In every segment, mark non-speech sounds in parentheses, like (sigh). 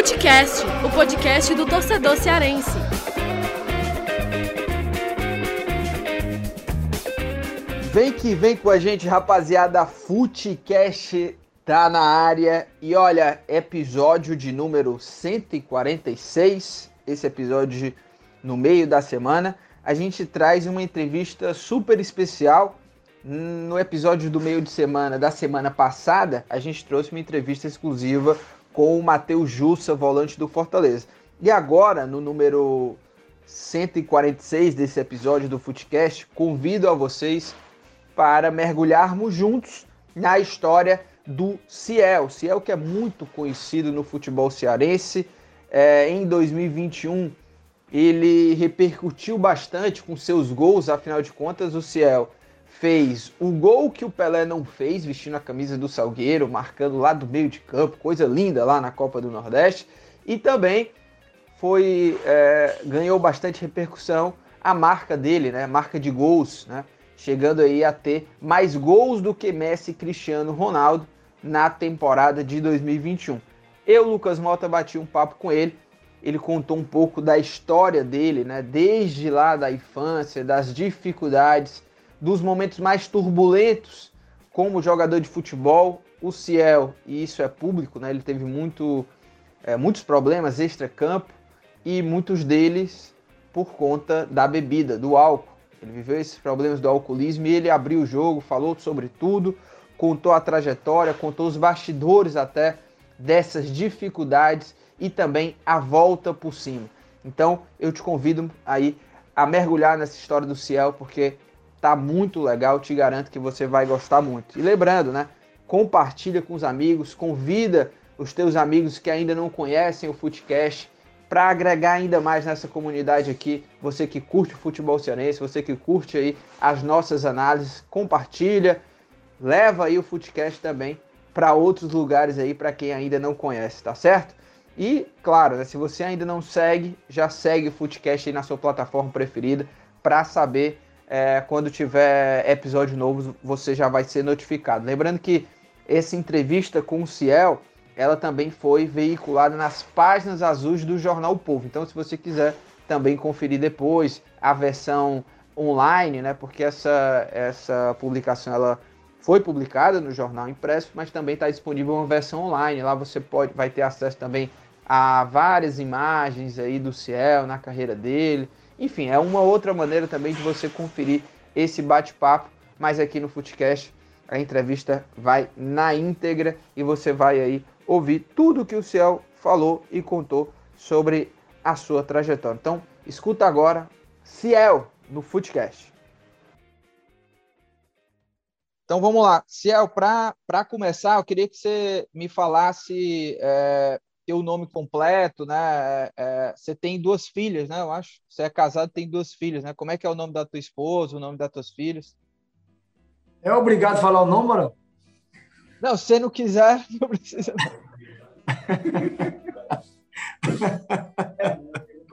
Futecast, o podcast do torcedor cearense. Vem que vem com a gente, rapaziada. Futecast tá na área. E olha, episódio de número 146. Esse episódio no meio da semana. A gente traz uma entrevista super especial. No episódio do meio de semana da semana passada, a gente trouxe uma entrevista exclusiva com o Matheus Jussa, volante do Fortaleza. E agora, no número 146 desse episódio do Footcast, convido a vocês para mergulharmos juntos na história do Ciel. Ciel que é muito conhecido no futebol cearense. É, em 2021, ele repercutiu bastante com seus gols, afinal de contas, o Ciel fez o gol que o Pelé não fez, vestindo a camisa do Salgueiro, marcando lá do meio de campo, coisa linda lá na Copa do Nordeste, e também foi é, ganhou bastante repercussão a marca dele, né, marca de gols, né, chegando aí a ter mais gols do que Messi e Cristiano Ronaldo na temporada de 2021. Eu, Lucas Mota, bati um papo com ele. Ele contou um pouco da história dele, né, desde lá da infância, das dificuldades dos momentos mais turbulentos como jogador de futebol, o Ciel, e isso é público, né? Ele teve muito, é, muitos problemas extra-campo e muitos deles por conta da bebida, do álcool. Ele viveu esses problemas do alcoolismo e ele abriu o jogo, falou sobre tudo, contou a trajetória, contou os bastidores até dessas dificuldades e também a volta por cima. Então eu te convido aí a mergulhar nessa história do Ciel, porque Tá muito legal, te garanto que você vai gostar muito. E lembrando, né? Compartilha com os amigos, convida os teus amigos que ainda não conhecem o Footcast para agregar ainda mais nessa comunidade aqui. Você que curte o futebol cearense, você que curte aí as nossas análises, compartilha, leva aí o Footcast também para outros lugares aí para quem ainda não conhece, tá certo? E claro, né, se você ainda não segue, já segue o Footcast aí na sua plataforma preferida para saber é, quando tiver episódio novo, você já vai ser notificado. Lembrando que essa entrevista com o Ciel, ela também foi veiculada nas páginas azuis do Jornal o Povo. Então, se você quiser também conferir depois a versão online, né? Porque essa, essa publicação ela foi publicada no jornal impresso, mas também está disponível uma versão online. Lá você pode, vai ter acesso também a várias imagens aí do Ciel na carreira dele enfim, é uma outra maneira também de você conferir esse bate-papo, mas aqui no Footcast a entrevista vai na íntegra e você vai aí ouvir tudo que o Ciel falou e contou sobre a sua trajetória. Então, escuta agora Ciel no Footcast. Então vamos lá. Ciel, para começar, eu queria que você me falasse é, o nome completo, né? É, é, você tem duas filhas, né? Eu acho. Você é casado, tem duas filhas, né? Como é que é o nome da tua esposa, o nome das tuas filhas? É obrigado a falar o nome, mano? Não, se você não quiser, (laughs) não precisa.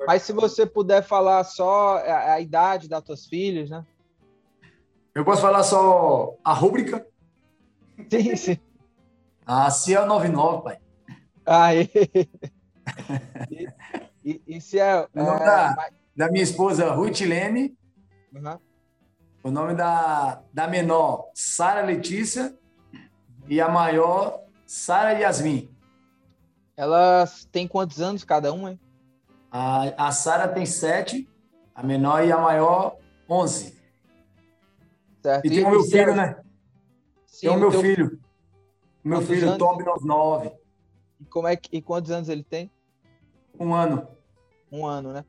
Mas se você puder falar só a, a, idade das tuas filhas, né? Eu posso falar só a rúbrica? Sim, sim. A Ciel 99, pai. Aí. (laughs) E, e, é, o nome é, da, da, minha esposa, Ruth Leme. Uhum. O nome da, da menor, Sara Letícia. E a maior, Sara Yasmin. Elas têm quantos anos cada uma? Hein? A, a Sara tem sete, a menor e a maior, onze. Certo. E, e tem o meu filho, né? Sim, tem o meu teu... filho. Meu Quantos filho, Tom Tom nove como é que e quantos anos ele tem? Um ano. Um ano, né?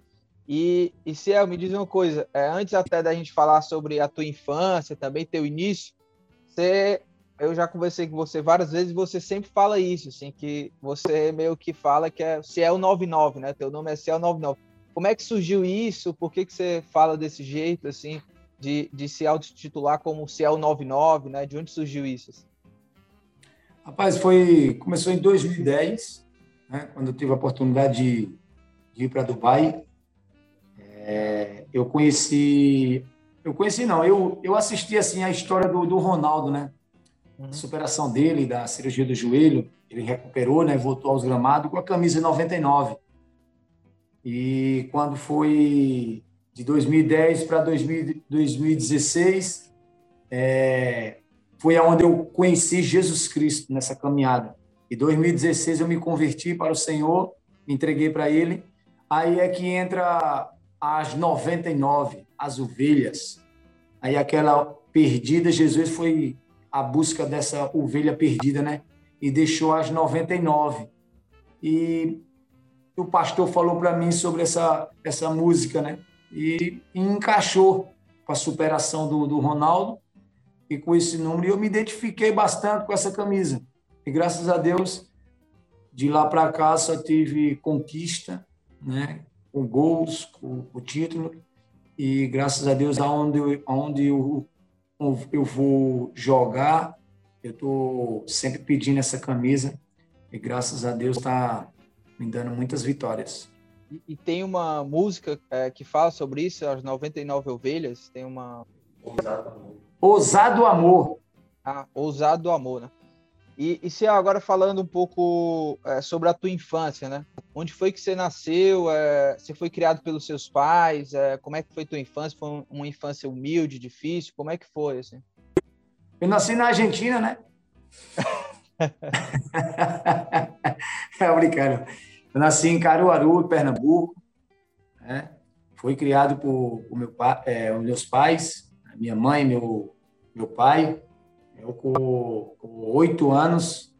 E, e Ciel, me diz uma coisa, é, antes até da gente falar sobre a tua infância, também teu início, você, eu já conversei com você várias vezes, você sempre fala isso, assim, que você meio que fala que é Ciel 99, né? Teu nome é Ciel 99. Como é que surgiu isso? Por que, que você fala desse jeito, assim, de, de se autotitular como Ciel 99, né? De onde surgiu isso? Assim? Rapaz, foi começou em 2010, né, quando eu tive a oportunidade de, de ir para Dubai. É, eu conheci, eu conheci não, eu, eu assisti assim a história do, do Ronaldo, né? Uhum. A superação dele, da cirurgia do joelho. ele recuperou, né, voltou aos gramados com a camisa 99. E quando foi de 2010 para 2016, é, foi aonde eu conheci Jesus Cristo nessa caminhada. Em 2016 eu me converti para o Senhor, me entreguei para Ele. Aí é que entra as 99, as ovelhas. Aí aquela perdida, Jesus foi a busca dessa ovelha perdida, né? E deixou as 99. E o pastor falou para mim sobre essa, essa música, né? E, e encaixou com a superação do, do Ronaldo e com esse número. E eu me identifiquei bastante com essa camisa. E graças a Deus, de lá para cá só tive conquista, né? Com gols, com o título. E graças a Deus, aonde, aonde eu, eu vou jogar, eu estou sempre pedindo essa camisa. E graças a Deus está me dando muitas vitórias. E, e tem uma música é, que fala sobre isso, as 99 ovelhas, tem uma... Amor. Ousado Amor. Ah, Ousado Amor, né? E, e se agora falando um pouco é, sobre a tua infância, né? Onde foi que você nasceu? É, você foi criado pelos seus pais? É, como é que foi tua infância? Foi uma infância humilde, difícil? Como é que foi, assim? Eu nasci na Argentina, né? (laughs) é brincando. Eu nasci em Caruaru, Pernambuco. Né? Fui criado por, por meu pai, é, os meus pais, minha mãe, meu meu pai. Eu com oito anos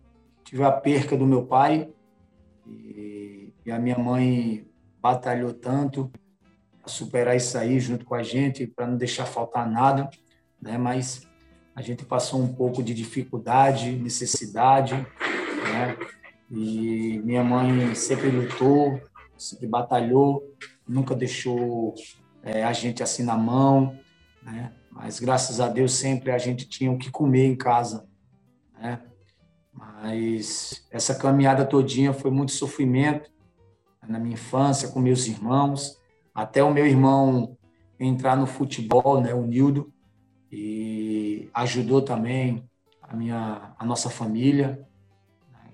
tive a perca do meu pai e, e a minha mãe batalhou tanto para superar isso aí junto com a gente para não deixar faltar nada, né? Mas a gente passou um pouco de dificuldade, necessidade, né? E minha mãe sempre lutou, sempre batalhou, nunca deixou é, a gente assim na mão, né? Mas graças a Deus sempre a gente tinha o que comer em casa, né? Mas essa caminhada todinha foi muito sofrimento na minha infância com meus irmãos, até o meu irmão entrar no futebol, né, o Nildo, e ajudou também a minha a nossa família,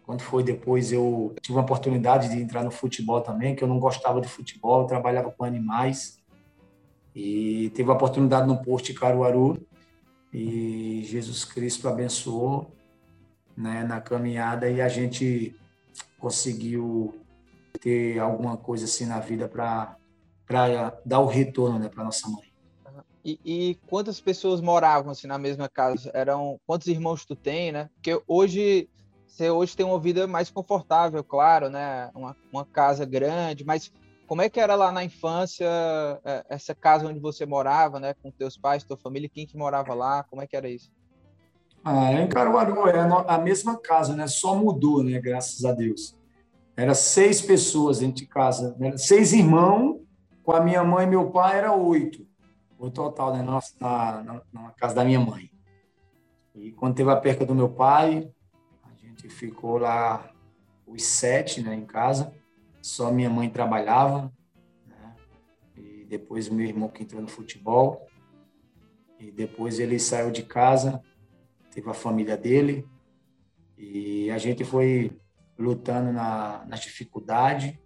quando foi depois, eu tive a oportunidade de entrar no futebol também, que eu não gostava de futebol, eu trabalhava com animais. E teve a oportunidade no posto de Caruaru. E Jesus Cristo abençoou né, na caminhada e a gente conseguiu ter alguma coisa assim na vida para dar o retorno né, para nossa mãe. E, e, quantas pessoas moravam assim na mesma casa? Eram quantos irmãos tu tem, né? Porque hoje você hoje tem uma vida mais confortável, claro, né? Uma, uma casa grande, mas como é que era lá na infância é, essa casa onde você morava, né? Com teus pais, tua família, quem que morava lá? Como é que era isso? Ah, em Caruaru é a mesma casa, né? Só mudou, né? Graças a Deus. Era seis pessoas dentro de casa, né? seis irmãos. Com a minha mãe e meu pai era oito, o total, né? Na, na, na casa da minha mãe. E quando teve a perca do meu pai, gente ficou lá os sete né, em casa, só minha mãe trabalhava, né? e depois meu irmão que entrou no futebol, e depois ele saiu de casa, teve a família dele, e a gente foi lutando na, na dificuldade,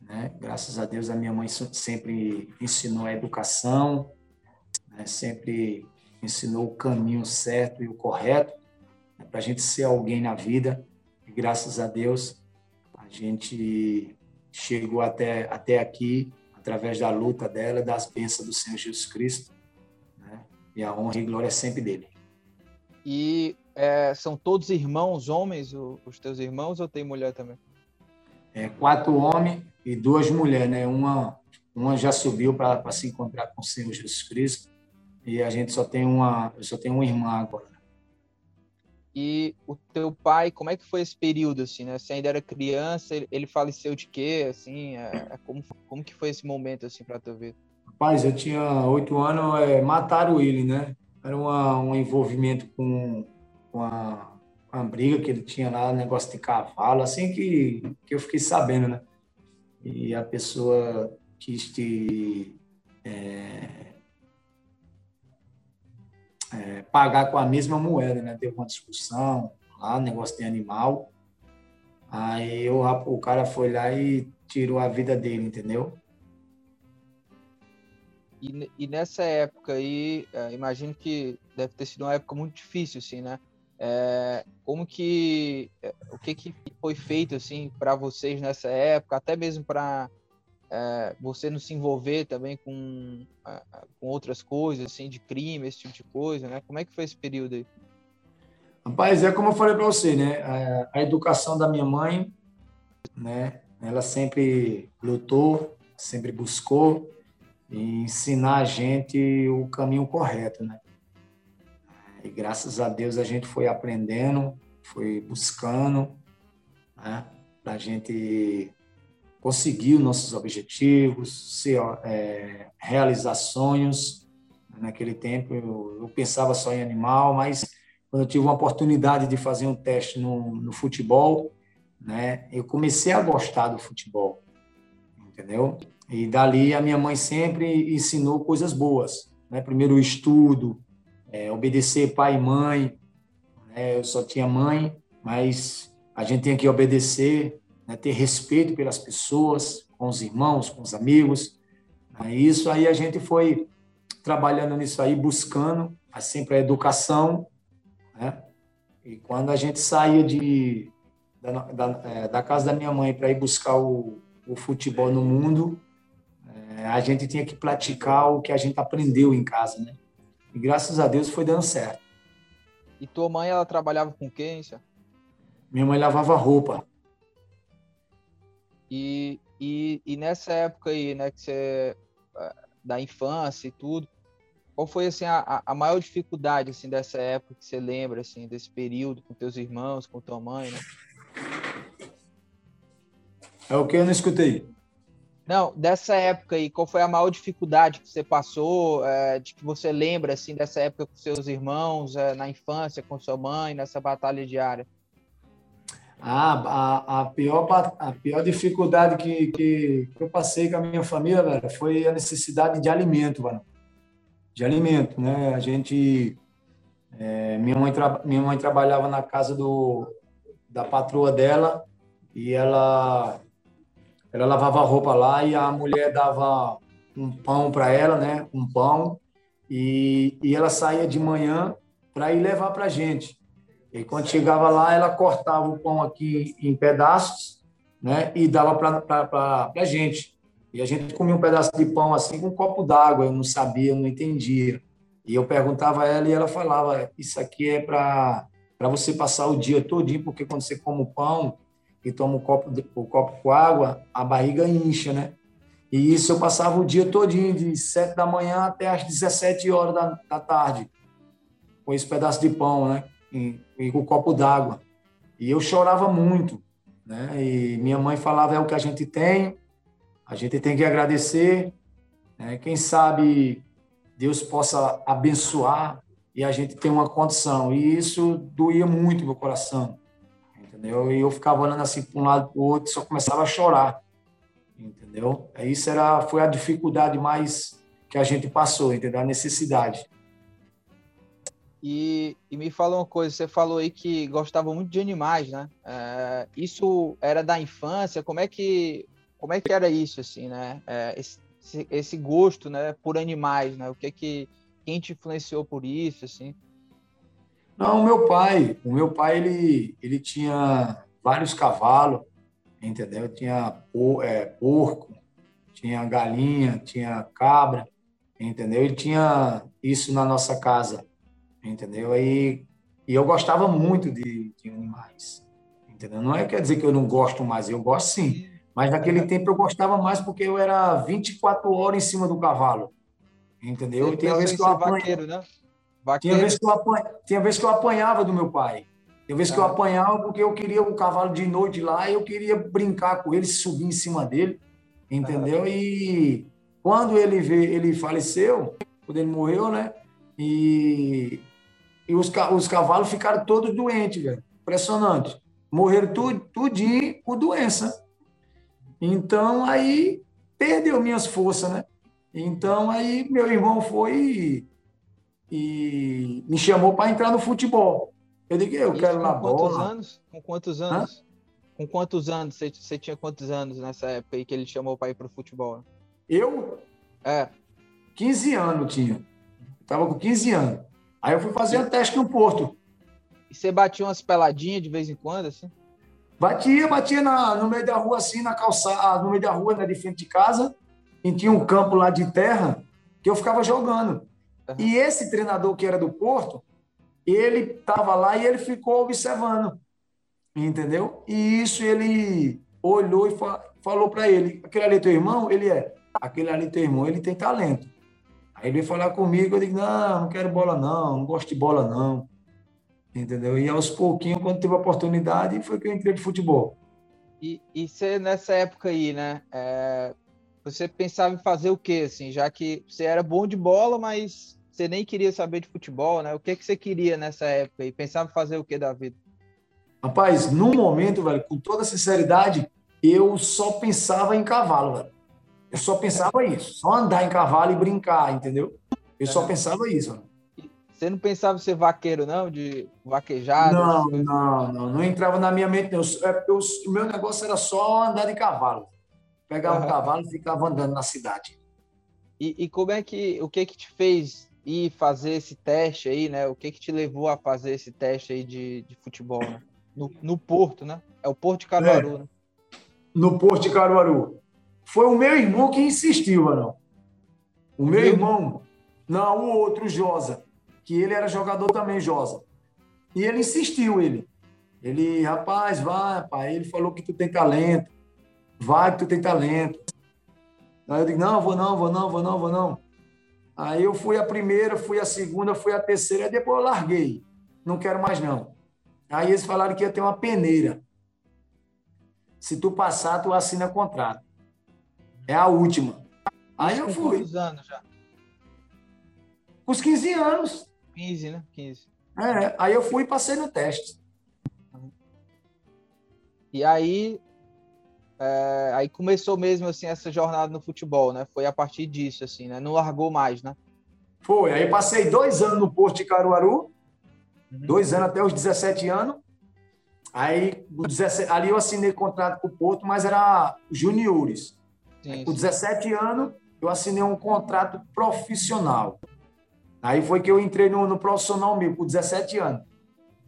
né? Graças a Deus a minha mãe sempre ensinou a educação, né? sempre ensinou o caminho certo e o correto para a gente ser alguém na vida. E graças a Deus, a gente chegou até, até aqui através da luta dela, das bênçãos do Senhor Jesus Cristo. Né? E a honra e glória é sempre dele. E é, são todos irmãos, homens, os teus irmãos, ou tem mulher também? É, quatro homens e duas mulheres, né? Uma, uma já subiu para se encontrar com o Senhor Jesus Cristo e a gente só tem uma, eu só tenho uma irmã agora. E o teu pai, como é que foi esse período, assim, né? Você ainda era criança, ele faleceu de quê, assim? É, é, como, como que foi esse momento, assim, para tua vida? Rapaz, eu tinha oito anos, é, mataram ele, né? Era uma, um envolvimento com, com a, a briga que ele tinha lá, negócio de cavalo, assim que, que eu fiquei sabendo, né? E a pessoa quis te... É, é, pagar com a mesma moeda, né? Teve uma discussão lá, negócio de animal, Aí o, o cara foi lá e tirou a vida dele, entendeu? E, e nessa época aí, é, imagino que deve ter sido uma época muito difícil, assim, né? É, como que é, o que, que foi feito assim para vocês nessa época, até mesmo para é, você não se envolver também com, com outras coisas, assim, de crime, esse tipo de coisa, né? Como é que foi esse período aí? Rapaz, é como eu falei para você, né? A, a, educação da minha mãe, né? Ela sempre lutou, sempre buscou ensinar a gente o caminho correto, né? E graças a Deus a gente foi aprendendo, foi buscando, né? A gente conseguir os nossos objetivos, é, realizar sonhos. Naquele tempo eu, eu, pensava só em animal, mas quando eu tive uma oportunidade de fazer um teste no, no futebol, né, eu comecei a gostar do futebol, entendeu? E dali a minha mãe sempre ensinou coisas boas, né? Primeiro o estudo, é, obedecer pai e mãe. Né? Eu só tinha mãe, mas a gente tem que obedecer, né? ter respeito pelas pessoas, com os irmãos, com os amigos. Né? Isso aí a gente foi trabalhando nisso aí, buscando sempre a educação, né? E quando a gente saía de, da, da, é, da casa da minha mãe para ir buscar o, o futebol no mundo, é, a gente tinha que praticar o que a gente aprendeu em casa, né? E graças a Deus foi dando certo. E tua mãe, ela trabalhava com quem, senhor? Minha mãe lavava roupa. E, e, e nessa época aí, né, que você é, da infância e tudo, qual foi assim a, a maior dificuldade assim dessa época que você lembra assim desse período com teus irmãos, com tua mãe, né? É o que eu não escutei. Não, dessa época aí, qual foi a maior dificuldade que você passou, é, de que você lembra, assim, dessa época com seus irmãos, é, na infância, com sua mãe, nessa batalha diária? Ah, a, a, pior, a pior dificuldade que, que, que, eu passei com a minha família, velho, foi a necessidade de alimento, velho. De alimento, né? A gente... É, minha, mãe minha mãe trabalhava na casa do, da patroa dela e ela ela lavava roupa lá e a mulher dava um pão para ela, né? Um pão. E, e ela saía de manhã para ir levar para gente. E quando chegava lá, ela cortava o pão aqui em pedaços, né? E dava para a gente. E a gente comia um pedaço de pão assim com um copo d'água. Eu não sabia, eu não entendia. E eu perguntava a ela e ela falava: Isso aqui é para você passar o dia todinho, porque quando você come o pão, e toma um copo, um copo com água, a barriga incha, né? E isso eu passava o dia todinho, de 7 da manhã até as 17 horas da, da tarde, com esse pedaço de pão, né? E o copo d'água. E eu chorava muito, né? E minha mãe falava, é o que a gente tem, a gente tem que agradecer, né? Quem sabe Deus possa abençoar e a gente tem uma condição. E isso doía muito meu coração entendeu? E eu ficava olhando assim para um lado para o outro, só começava a chorar, entendeu? Isso era, foi a dificuldade mais que a gente passou, entendeu? A necessidade. E, e, me fala uma coisa, você falou aí que gostava muito de animais, né? É, isso era da infância? Como é que como é que era isso assim, né? É, esse, esse, gosto, né, por animais, né? O que é que quem te influenciou por isso, assim? Não, o meu pai, o meu pai ele, ele tinha vários cavalos, entendeu? Tinha é, porco, tinha galinha, tinha cabra, entendeu? Ele tinha isso na nossa casa, entendeu? Aí, e eu gostava muito de, de animais, entendeu? Não é quer dizer que eu não gosto mais, eu gosto sim, mas naquele tempo eu gostava mais porque eu era 24 horas em cima do cavalo, entendeu? Você Tem vez que eu vaqueiro, né? Tinha vez, que eu apanha... Tinha vez que eu apanhava do meu pai. Tinha vez que eu tá. apanhava porque eu queria o cavalo de noite lá e eu queria brincar com ele, subir em cima dele, entendeu? E quando ele veio, ele faleceu, quando ele morreu, né? E, e os, os cavalos ficaram todos doentes, velho. Impressionante. Morreram tudo, tudinho com doença. Então, aí perdeu minhas forças, né? Então, aí meu irmão foi e me chamou para entrar no futebol. Eu digo, eu Isso quero na bola. Quantos anos? Com quantos anos? Hã? Com quantos anos? Você, você tinha quantos anos nessa época aí que ele chamou para ir pro futebol? Eu? É. 15 anos tinha. Eu tava com 15 anos. Aí eu fui fazer um teste no Porto. E você batia umas peladinhas de vez em quando, assim? Batia, batia na, no meio da rua, assim, na calçada, no meio da rua, né, de frente de casa. E tinha um campo lá de terra que eu ficava jogando. Uhum. E esse treinador que era do Porto, ele estava lá e ele ficou observando. Entendeu? E isso ele olhou e fa falou para ele: aquele ali é teu irmão? Ele é. Aquele ali é teu irmão, ele tem talento. Aí ele veio falar comigo, eu digo: não, não quero bola, não, não gosto de bola, não. Entendeu? E aos pouquinhos, quando teve a oportunidade, foi que eu entrei de futebol. E, e você, nessa época aí, né? É, você pensava em fazer o quê, assim? Já que você era bom de bola, mas você nem queria saber de futebol, né? O que, que você queria nessa época? E pensava em fazer o que da vida? Rapaz, no momento, velho, com toda sinceridade, eu só pensava em cavalo, velho. Eu só pensava isso. Só andar em cavalo e brincar, entendeu? Eu só pensava isso. Você não pensava em ser vaqueiro, não? De vaquejado? Não, não, não. Não entrava na minha mente, não. O meu negócio era só andar de cavalo. Pegar uhum. um cavalo e ficava andando na cidade. E, e, como é que... O que que te fez ir fazer esse teste aí, né? O que que te levou a fazer esse teste aí de, de futebol, né? No, no Porto, né? É o Porto de Caruaru, é. né? No Porto de Caruaru. Foi o meu irmão que insistiu, Arão. O meu irmão... Não, o outro, Josa que ele era jogador também, Josa. E ele insistiu, ele. Ele, rapaz, vai, pai. Ele falou que tu tem talento. Vai que tu tem talento. Aí eu digo, não, vou não, vou não, vou não, vou não. Aí eu fui a primeira, fui a segunda, fui a terceira, e depois eu larguei. Não quero mais não. Aí eles falaram que ia ter uma peneira. Se tu passar, tu assina contrato. É a última. Aí eu fui. Quantos anos já? Com os 15 anos. 15, né? 15. É, aí eu fui e passei no teste. E aí, é, aí começou mesmo assim essa jornada no futebol, né? Foi a partir disso, assim, né? Não largou mais, né? Foi. Aí passei dois anos no Porto de Caruaru, uhum. dois anos até os 17 anos. Aí, 17, ali eu assinei contrato com o Porto, mas era juniores. Sim, com 17 anos, eu assinei um contrato profissional. Aí foi que eu entrei no, no profissional meu, com 17 anos.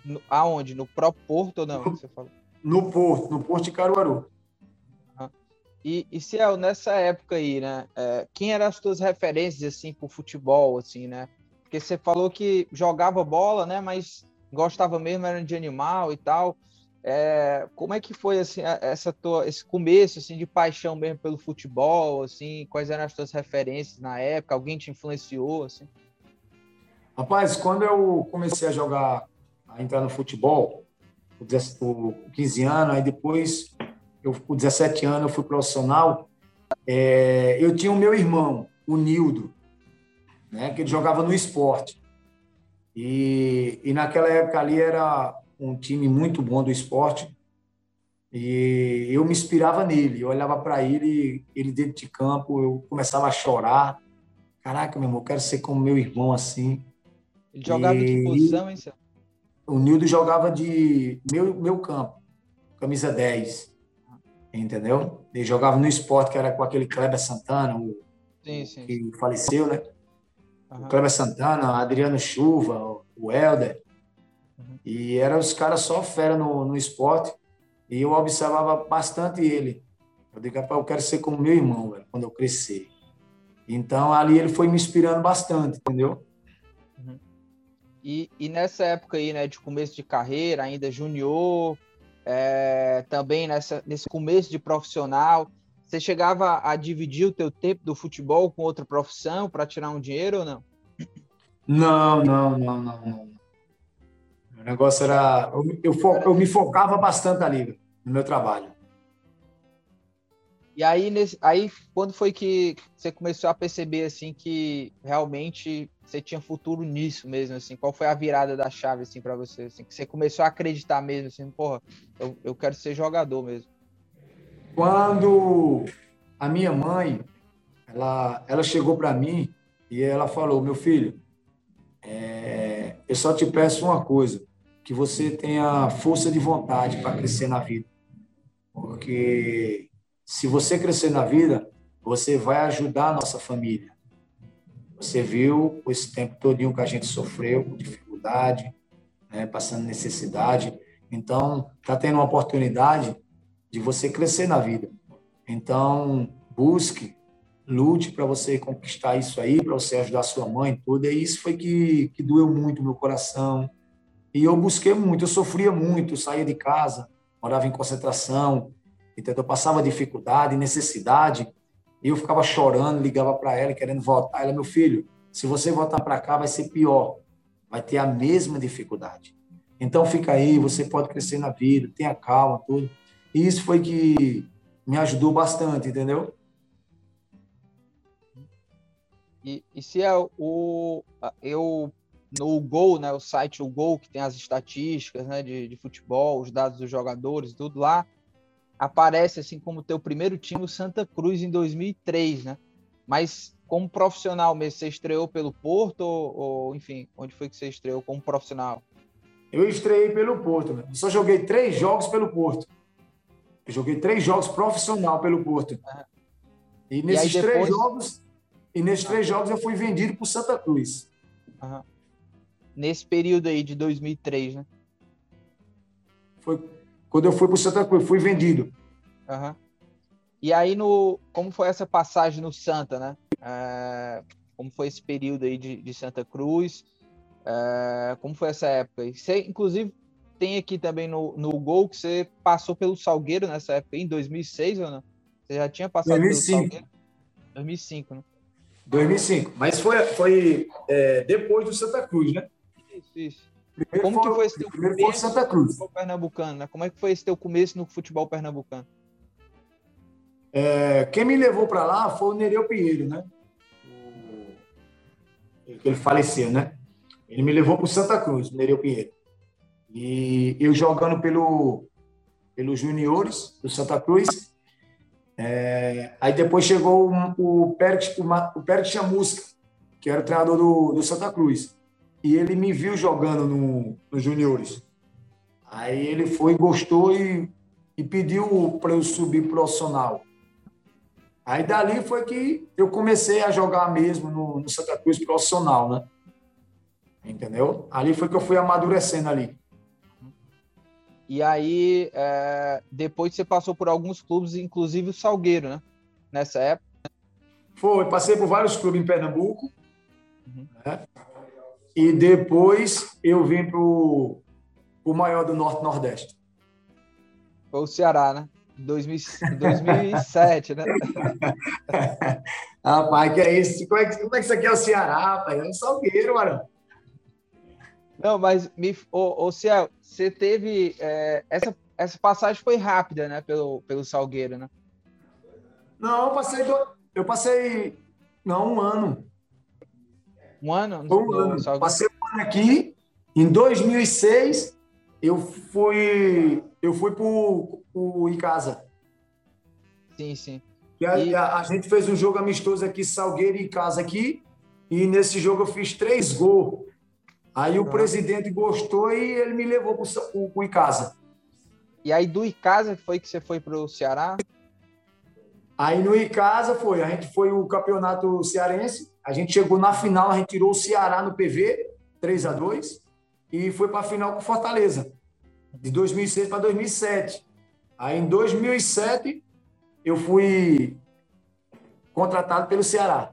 No, aonde? No próprio Porto ou não? Você falou? No Porto, no Porto de Caruaru. E, e Ciel, nessa época aí, né? É, quem eram as tuas referências, assim, pro futebol, assim, né? Porque você falou que jogava bola, né? Mas gostava mesmo, era de animal e tal. É, como é que foi, assim, essa tua, esse começo, assim, de paixão mesmo pelo futebol, assim? Quais eram as tuas referências na época? Alguém te influenciou, assim? Rapaz, quando eu comecei a jogar, a entrar no futebol, com 15 anos, aí depois, eu, com 17 anos, eu fui profissional, é, eu tinha o meu irmão, o Nildo, né, que ele jogava no esporte. E, e naquela época ali era um time muito bom do esporte, e eu me inspirava nele, eu olhava para ele, ele dentro de campo, eu começava a chorar. Caraca, meu irmão, eu quero ser como meu irmão assim. Ele jogava e... de posição, hein, Céu? O Nildo jogava de meu, meu campo, camisa 10. Entendeu? Ele jogava no esporte, que era com aquele Kleber Santana, o, sim, sim. que faleceu, né? Uhum. O Kleber Santana, Adriano Chuva, o Helder. Uhum. E eram os caras só fera no, no esporte. E eu observava bastante ele. Eu digo, rapaz, eu quero ser como meu irmão, velho, quando eu crescer. Então, ali ele foi me inspirando bastante, entendeu? E, e nessa época aí, né, de começo de carreira, ainda junior, é, também nessa, nesse começo de profissional, você chegava a dividir o teu tempo do futebol com outra profissão para tirar um dinheiro ou não? Não, não, não, não. não. O negócio era. Eu, eu, eu me focava bastante ali, no meu trabalho. E aí, nesse, aí, quando foi que você começou a perceber assim que realmente você tinha futuro nisso mesmo, assim? Qual foi a virada da chave, assim, para você? Assim, que você começou a acreditar mesmo, assim, porra, eu, eu quero ser jogador mesmo. Quando a minha mãe, ela, ela chegou para mim e ela falou, meu filho, é, eu só te peço uma coisa, que você tenha força de vontade para crescer na vida. Porque se você crescer na vida, você vai ajudar a nossa família. Você viu esse tempo todinho que a gente sofreu, com dificuldade, né, passando necessidade. Então, está tendo uma oportunidade de você crescer na vida. Então, busque, lute para você conquistar isso aí, para você ajudar sua mãe, tudo. E isso foi que, que doeu muito meu coração. E eu busquei muito, eu sofria muito, eu saía de casa, morava em concentração, entendeu? Eu passava dificuldade, necessidade, e eu ficava chorando, ligava para ela, querendo voltar. Ela, meu filho, se você voltar para cá, vai ser pior, vai ter a mesma dificuldade. Então fica aí, você pode crescer na vida, tenha calma, tudo. E isso foi que me ajudou bastante, entendeu? E, e se é o eu no Gol, né, o site o Gol que tem as estatísticas, né, de, de futebol, os dados dos jogadores, tudo lá, aparece assim como teu primeiro time o Santa Cruz em 2003, né? Mas como profissional mesmo, você estreou pelo Porto ou, ou enfim, onde foi que você estreou como profissional? Eu estreiei pelo Porto, né? só joguei três jogos pelo Porto. Eu joguei três jogos profissional pelo Porto. Uhum. E nesses e depois... três jogos, e nesses três jogos eu fui vendido para Santa Cruz. Uhum. Nesse período aí de 2003, né? Foi quando eu fui para Santa Cruz, fui vendido. Uhum. E aí, no, como foi essa passagem no Santa, né? É, como foi esse período aí de, de Santa Cruz? É, como foi essa época? Você, inclusive, tem aqui também no, no Gol que você passou pelo Salgueiro nessa época, em 2006 ou não? Você já tinha passado 2005. pelo Salgueiro? 2005, né? 2005. Mas foi, foi é, depois do Santa Cruz, né? Isso, isso. Primeiro Como foi, que foi esse teu começo Santa Cruz. no futebol pernambucano? Né? Como é que foi esse teu começo no futebol pernambucano? É, quem me levou para lá foi o Nereu Pinheiro, né? Ele faleceu, né? Ele me levou para o Santa Cruz, o Nereu Pinheiro. E eu jogando pelo, pelos juniores do Santa Cruz. É, aí depois chegou o, o Pérez, o, o Pérez Chamusca, que era o treinador do, do Santa Cruz. E ele me viu jogando no, nos juniores. Aí ele foi, gostou e, e pediu para eu subir profissional. Aí dali foi que eu comecei a jogar mesmo no, no Santa Cruz profissional, né? Entendeu? Ali foi que eu fui amadurecendo ali. E aí, é, depois você passou por alguns clubes, inclusive o Salgueiro, né? Nessa época. Foi, passei por vários clubes em Pernambuco. Uhum. Né? E depois eu vim para o maior do Norte-Nordeste. Foi o Ceará, né? 2007, né? (laughs) rapaz, que é isso? Como é que, como é que isso aqui é o Ceará, rapaz? É um salgueiro, mano. Não, mas, me, ô, ô Ciel, você teve. É, essa, essa passagem foi rápida, né? Pelo, pelo Salgueiro, né? Não, eu passei. Eu passei. Não, um ano. Um ano? Um ano. Passei um ano aqui. Em 2006, eu fui. Eu fui pro, pro Icasa. Sim, sim. E a, e... a, a gente fez um jogo amistoso aqui, Salgueiro e Casa aqui. E nesse jogo eu fiz três gols. Aí o presidente gostou e ele me levou para o Icasa. E aí do Icasa foi que você foi para o Ceará? Aí no Icasa foi, a gente foi o campeonato cearense, a gente chegou na final, a gente tirou o Ceará no PV, 3 a 2 e foi para a final com Fortaleza, de 2006 para 2007. Aí em 2007 eu fui contratado pelo Ceará.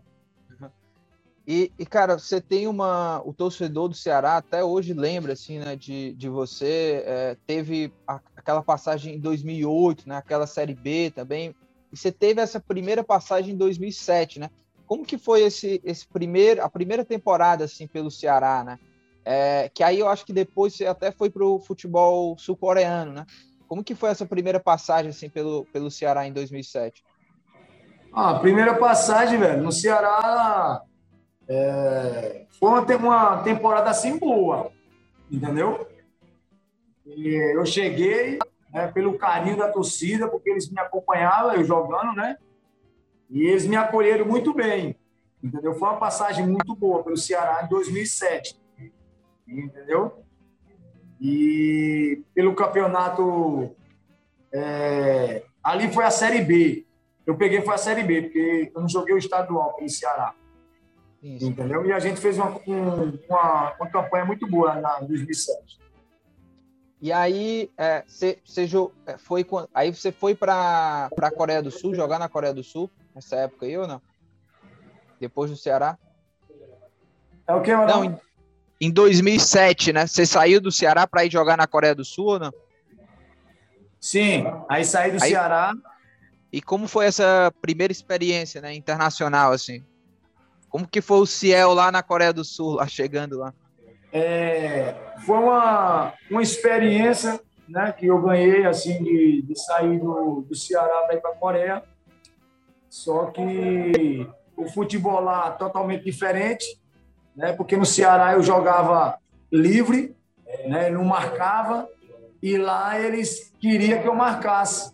E, e, cara, você tem uma. O torcedor do Ceará até hoje lembra, assim, né, de, de você. É, teve a, aquela passagem em 2008, né, aquela Série B também. E você teve essa primeira passagem em 2007, né? Como que foi esse, esse primeiro, a primeira temporada, assim, pelo Ceará, né? É, que aí eu acho que depois você até foi para o futebol sul-coreano, né? Como que foi essa primeira passagem, assim, pelo, pelo Ceará em 2007? Ah, a primeira passagem, velho, no Ceará é, foi uma, uma temporada assim boa, entendeu? E eu cheguei né, pelo carinho da torcida, porque eles me acompanhavam, eu jogando, né? E eles me acolheram muito bem, entendeu? Foi uma passagem muito boa pelo Ceará em 2007, entendeu? E pelo campeonato É, ali foi a Série B. Eu peguei foi a Série B, porque eu não joguei o estadual pelo Ceará. Isso. Entendeu? E a gente fez uma, uma, uma campanha muito boa na 2007. E aí, você é, é, foi aí você foi para a Coreia do Sul, jogar na Coreia do Sul, nessa época aí ou não? Depois do Ceará? É o que, mano? Não, em, em 2007, né? Você saiu do Ceará para ir jogar na Coreia do Sul ou não? Sim, aí saí do aí, Ceará. E como foi essa primeira experiência, né, internacional, assim? Como que foi o Ciel lá na Coreia do Sul, lá chegando lá? É, foi uma, uma experiência né, que eu ganhei assim de, de sair do, do Ceará para ir para a Coreia. Só que o futebol lá totalmente diferente, né, porque no Ceará eu jogava livre, né, não marcava, e lá eles queriam que eu marcasse,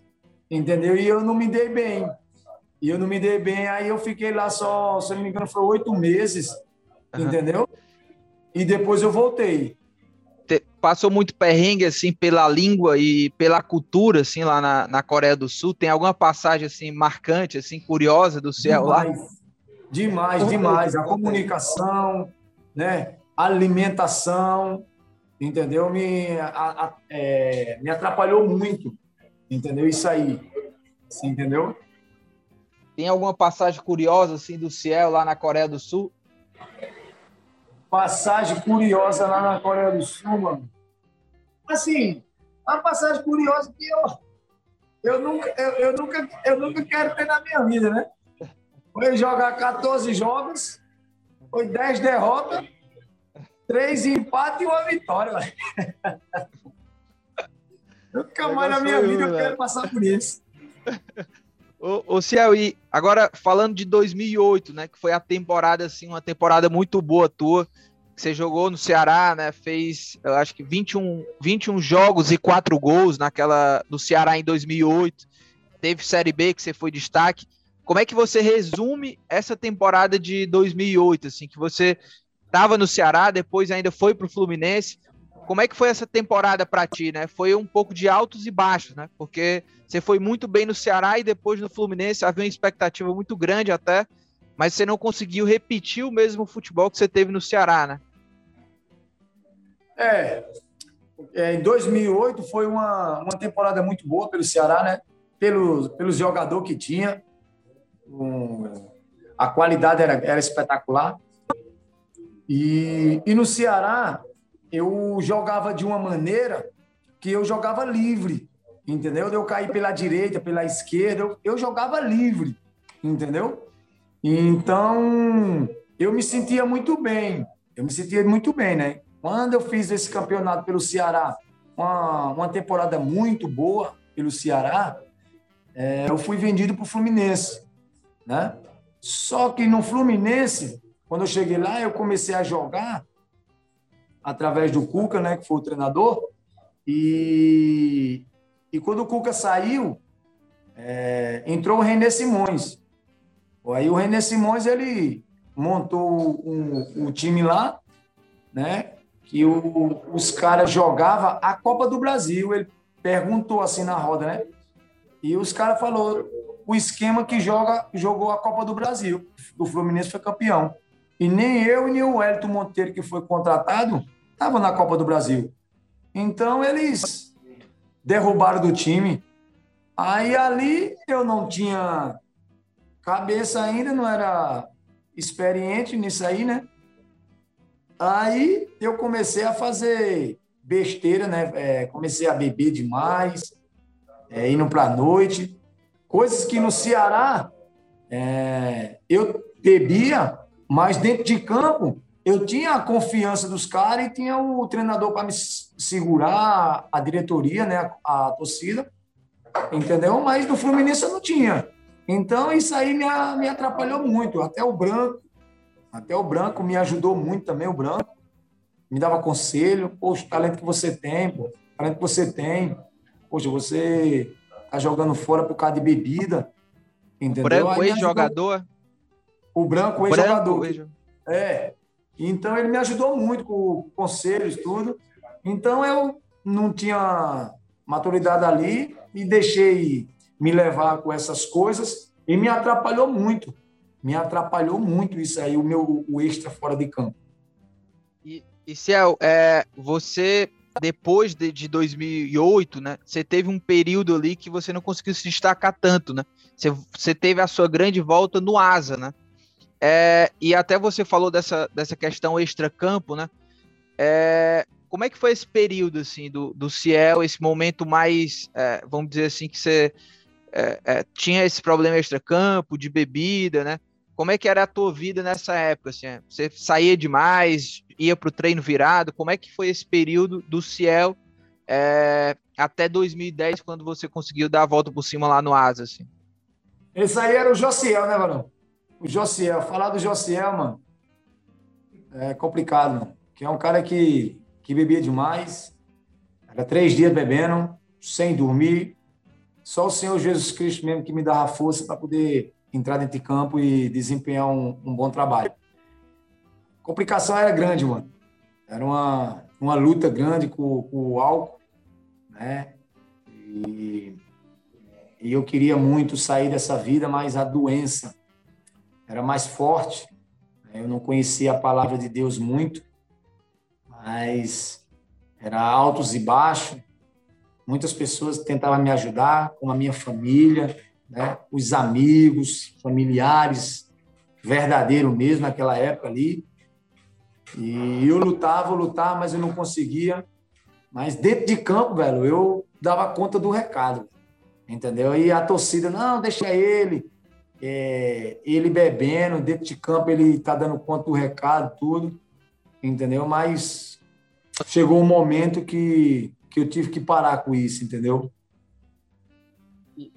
entendeu? E eu não me dei bem. E eu não me dei bem, aí eu fiquei lá só, se não me engano, foi oito meses, uhum. entendeu? e depois eu voltei. Passou muito perrengue, assim, pela língua e pela cultura, assim, lá na, na Coreia do Sul? Tem alguma passagem, assim, marcante, assim, curiosa do céu demais, lá? Demais, demais. A comunicação, né? Alimentação, entendeu? Me, a, a, é, me atrapalhou muito, entendeu? Isso aí, assim, entendeu? Tem alguma passagem curiosa, assim, do céu lá na Coreia do Sul? passagem curiosa lá na Coreia do Sul, mano. Assim, uma passagem curiosa que eu, eu, nunca, eu, eu, nunca, eu nunca quero ter na minha vida, né? Foi jogar 14 jogos, foi 10 derrotas, 3 empates e uma vitória. (laughs) nunca mais na minha vida eu quero passar por isso. Ô, ô Ciel, e agora falando de 2008, né, que foi a temporada, assim, uma temporada muito boa tua, você jogou no Ceará, né, fez, eu acho que 21, 21 jogos e 4 gols naquela, no Ceará em 2008, teve Série B que você foi destaque, como é que você resume essa temporada de 2008, assim, que você estava no Ceará, depois ainda foi para o Fluminense, como é que foi essa temporada para ti, né? Foi um pouco de altos e baixos, né? Porque você foi muito bem no Ceará e depois no Fluminense. Havia uma expectativa muito grande até, mas você não conseguiu repetir o mesmo futebol que você teve no Ceará, né? É, é em 2008 foi uma, uma temporada muito boa pelo Ceará, né? Pelo, pelo jogador que tinha, um, a qualidade era, era espetacular. E, e no Ceará, eu jogava de uma maneira que eu jogava livre, entendeu? Eu caí pela direita, pela esquerda, eu, eu jogava livre, entendeu? Então, eu me sentia muito bem, eu me sentia muito bem, né? Quando eu fiz esse campeonato pelo Ceará, uma, uma temporada muito boa pelo Ceará, é, eu fui vendido para o Fluminense, né? Só que no Fluminense, quando eu cheguei lá, eu comecei a jogar através do Cuca, né, que foi o treinador. E, e quando o Cuca saiu, é, entrou o René Simões. Aí o René Simões ele montou um time lá, né? Que o, os caras jogavam a Copa do Brasil. Ele perguntou assim na roda, né? E os caras falou o esquema que joga jogou a Copa do Brasil. O Fluminense foi campeão. E nem eu nem o Wellington Monteiro, que foi contratado, Estava na Copa do Brasil. Então eles derrubaram do time. Aí ali eu não tinha cabeça ainda, não era experiente nisso aí, né? Aí eu comecei a fazer besteira, né? É, comecei a beber demais, é, indo para a noite. Coisas que no Ceará é, eu bebia, mas dentro de campo eu tinha a confiança dos caras e tinha o treinador para me segurar, a diretoria, né, a, a, torcida, entendeu? Mas do Fluminense eu não tinha. Então isso aí me, me atrapalhou muito. Até o Branco, até o Branco me ajudou muito também, o Branco. Me dava conselho, poxa, o talento que você tem, pô, o talento que você tem. Poxa, você tá jogando fora por causa de bebida, entendeu? O Branco, ex-jogador. O Branco, ex-jogador. É, então, ele me ajudou muito com conselhos, tudo. Então, eu não tinha maturidade ali e deixei me levar com essas coisas e me atrapalhou muito. Me atrapalhou muito isso aí, o meu o extra fora de campo. E, e Ciel, é, você depois de, de 2008, né? Você teve um período ali que você não conseguiu se destacar tanto, né? Você, você teve a sua grande volta no Asa, né? É, e até você falou dessa, dessa questão extra-campo, né? É, como é que foi esse período, assim, do, do Ciel, esse momento mais, é, vamos dizer assim, que você é, é, tinha esse problema extra-campo, de bebida, né? Como é que era a tua vida nessa época? Assim? Você saía demais, ia para o treino virado? Como é que foi esse período do Ciel é, até 2010, quando você conseguiu dar a volta por cima lá no Asa? Assim? Esse aí era o Josiel, né, Varão? O Josiel. Falar do Josiel, mano, é complicado, mano. Que é um cara que, que bebia demais. Era três dias bebendo, sem dormir. Só o Senhor Jesus Cristo mesmo que me dava força para poder entrar dentro de campo e desempenhar um, um bom trabalho. A complicação era grande, mano. Era uma, uma luta grande com, com o álcool, né? E, e eu queria muito sair dessa vida, mas a doença era mais forte. Eu não conhecia a palavra de Deus muito, mas era altos e baixos. Muitas pessoas tentavam me ajudar, como a minha família, né? os amigos, familiares, verdadeiro mesmo naquela época ali. E eu lutava, lutava, mas eu não conseguia. Mas dentro de campo, velho, eu dava conta do recado, entendeu? E a torcida, não, deixa ele. É, ele bebendo, dentro de campo ele tá dando conta do recado, tudo, entendeu? Mas chegou um momento que, que eu tive que parar com isso, entendeu? E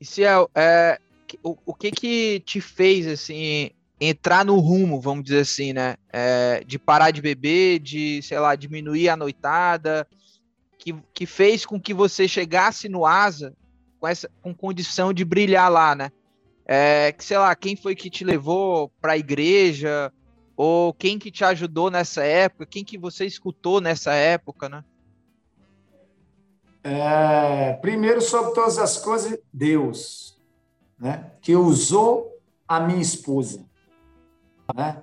Ciel, é, o, o que que te fez, assim, entrar no rumo, vamos dizer assim, né? É, de parar de beber, de, sei lá, diminuir a noitada, que, que fez com que você chegasse no Asa com essa com condição de brilhar lá, né? É, que, sei lá, quem foi que te levou para a igreja, ou quem que te ajudou nessa época, quem que você escutou nessa época, né? É, primeiro, sobre todas as coisas, Deus, né? que usou a minha esposa, né?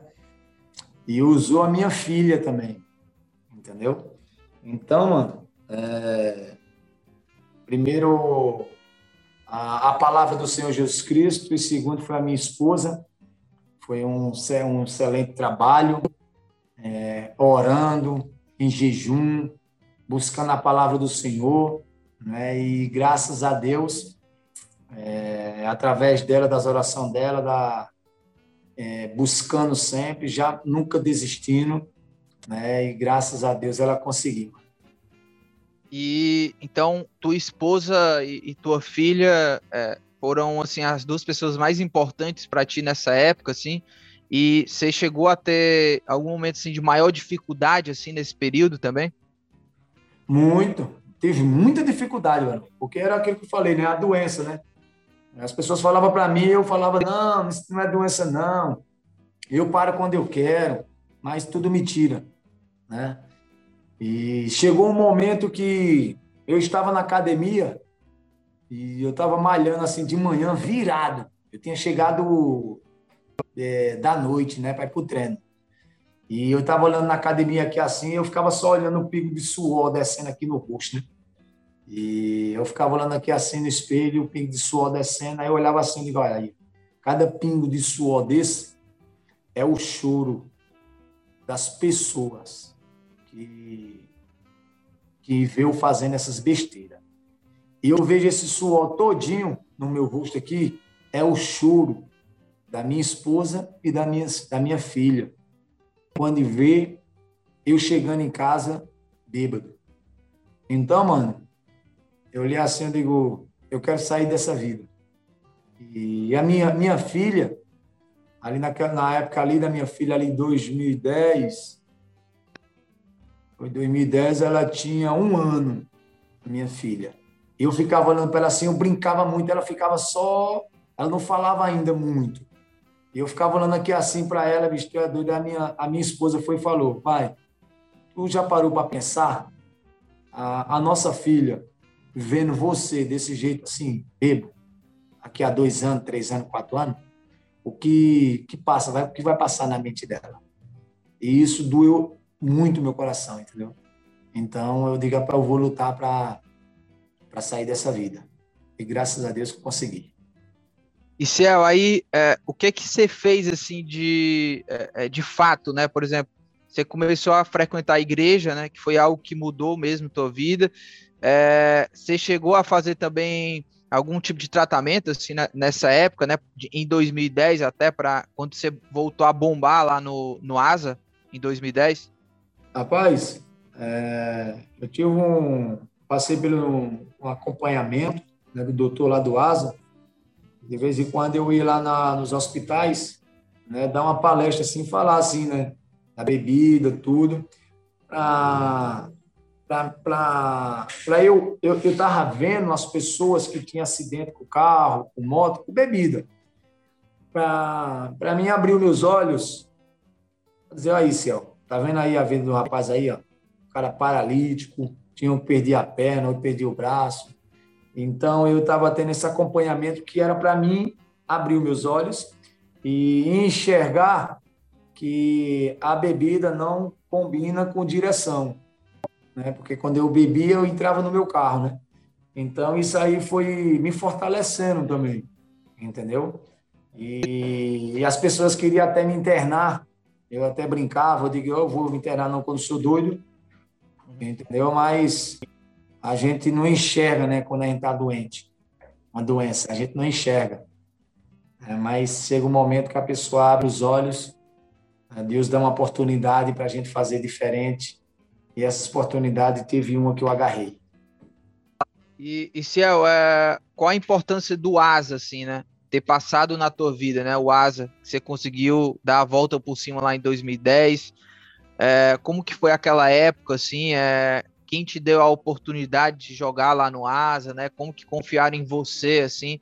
e usou a minha filha também, entendeu? Então, mano, é, primeiro a, a, palavra do Senhor Jesus Cristo, e segundo foi a minha esposa, foi um, um excelente trabalho, é, orando, em jejum, buscando a palavra do Senhor, né? E graças a Deus, é, através dela, das orações dela, da, é, buscando sempre, já nunca desistindo, né? E graças a Deus ela conseguiu. E então tua esposa e, e tua filha é, foram assim as duas pessoas mais importantes para ti nessa época, assim. E você chegou a ter algum momento assim de maior dificuldade assim nesse período também? Muito. Teve muita dificuldade, mano, porque era aquilo que eu falei, né? A doença, né? As pessoas falavam para mim, eu falava, não, isso não é doença, não. Eu paro quando eu quero, mas tudo me tira, né? E chegou um momento que eu estava na academia e eu estava malhando assim de manhã, virado. Eu tinha chegado é, da noite, né, para ir pro treino. E eu estava olhando na academia aqui assim, eu ficava só olhando o pingo de suor descendo aqui no rosto, né? E eu ficava olhando aqui assim no espelho, o pingo de suor descendo, aí eu olhava assim e digo, olha aí, cada pingo de suor desse é o choro das pessoas que, que veio fazendo essas besteiras. E eu vejo esse suor todinho no meu rosto aqui, é o choro da minha esposa e da minha, da minha filha quando vê eu chegando em casa bêbado. Então, mano, eu olhei assim e digo, eu quero sair dessa vida. E a minha, minha filha, ali naquela, na época ali da minha filha, ali em 2010, foi 2010, ela tinha um ano, minha filha. Eu ficava olhando para ela assim, eu brincava muito, ela ficava só, ela não falava ainda muito. E eu ficava olhando aqui assim para ela, bicho, tu é doido. A minha, a minha esposa foi e falou: pai, tu já parou para pensar? A, a nossa filha, vendo você desse jeito assim, bebo, aqui há dois anos, três anos, quatro anos, o que, que passa, vai, o que vai passar na mente dela. E isso doeu muito meu coração, entendeu? Então eu digo para eu vou lutar para para sair dessa vida. E graças a Deus que consegui. E Ciel, aí é, o que que você fez assim de é, é, de fato, né? Por exemplo, você começou a frequentar a igreja, né? Que foi algo que mudou mesmo tua vida. É, você chegou a fazer também algum tipo de tratamento assim né, nessa época, né? Em 2010 até para quando você voltou a bombar lá no, no Asa em 2010? Rapaz, é, eu tive um passei pelo um acompanhamento né, do doutor lá do Asa. De vez em quando eu ia lá na, nos hospitais, né, dar uma palestra assim, falar assim, né, da bebida, tudo, para para eu eu estava vendo as pessoas que tinham acidente com carro, com moto, com bebida. Para mim abrir os meus olhos, dizer, aí, Céu, tá vendo aí a vida do rapaz aí, ó? Cara paralítico, tinha um perdi a perna, outro perdi o braço. Então eu estava tendo esse acompanhamento que era para mim abrir meus olhos e enxergar que a bebida não combina com direção né? Porque quando eu bebia, eu entrava no meu carro, né? Então isso aí foi me fortalecendo também, entendeu? E, e as pessoas queriam até me internar, eu até brincava, eu digo, eu vou me internar não quando sou doido, entendeu? Mas a gente não enxerga, né, quando a gente está doente, uma doença, a gente não enxerga. É, mas chega um momento que a pessoa abre os olhos, né? Deus dá uma oportunidade para a gente fazer diferente, e essa oportunidade teve uma que eu agarrei. E, e Ciel, é, qual a importância do asa, assim, né? Ter passado na tua vida, né? O asa, você conseguiu dar a volta por cima lá em 2010. É, como que foi aquela época, assim? É, quem te deu a oportunidade de jogar lá no asa, né? Como que confiaram em você, assim?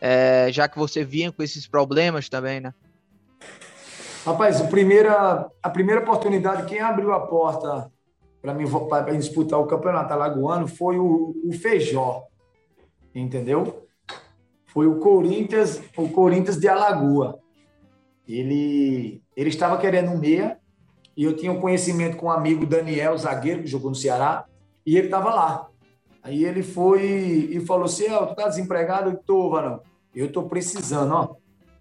É, já que você vinha com esses problemas também, né? Rapaz, a primeira, a primeira oportunidade, quem abriu a porta para mim para disputar o campeonato alagoano foi o, o Feijó, entendeu? Foi o Corinthians, o Corinthians de Alagoa. Ele ele estava querendo um meia e eu tinha um conhecimento com um amigo Daniel, zagueiro que jogou no Ceará, e ele estava lá. Aí ele foi e falou assim: tu tá desempregado? Eu tô, Varão. Eu tô precisando, ó.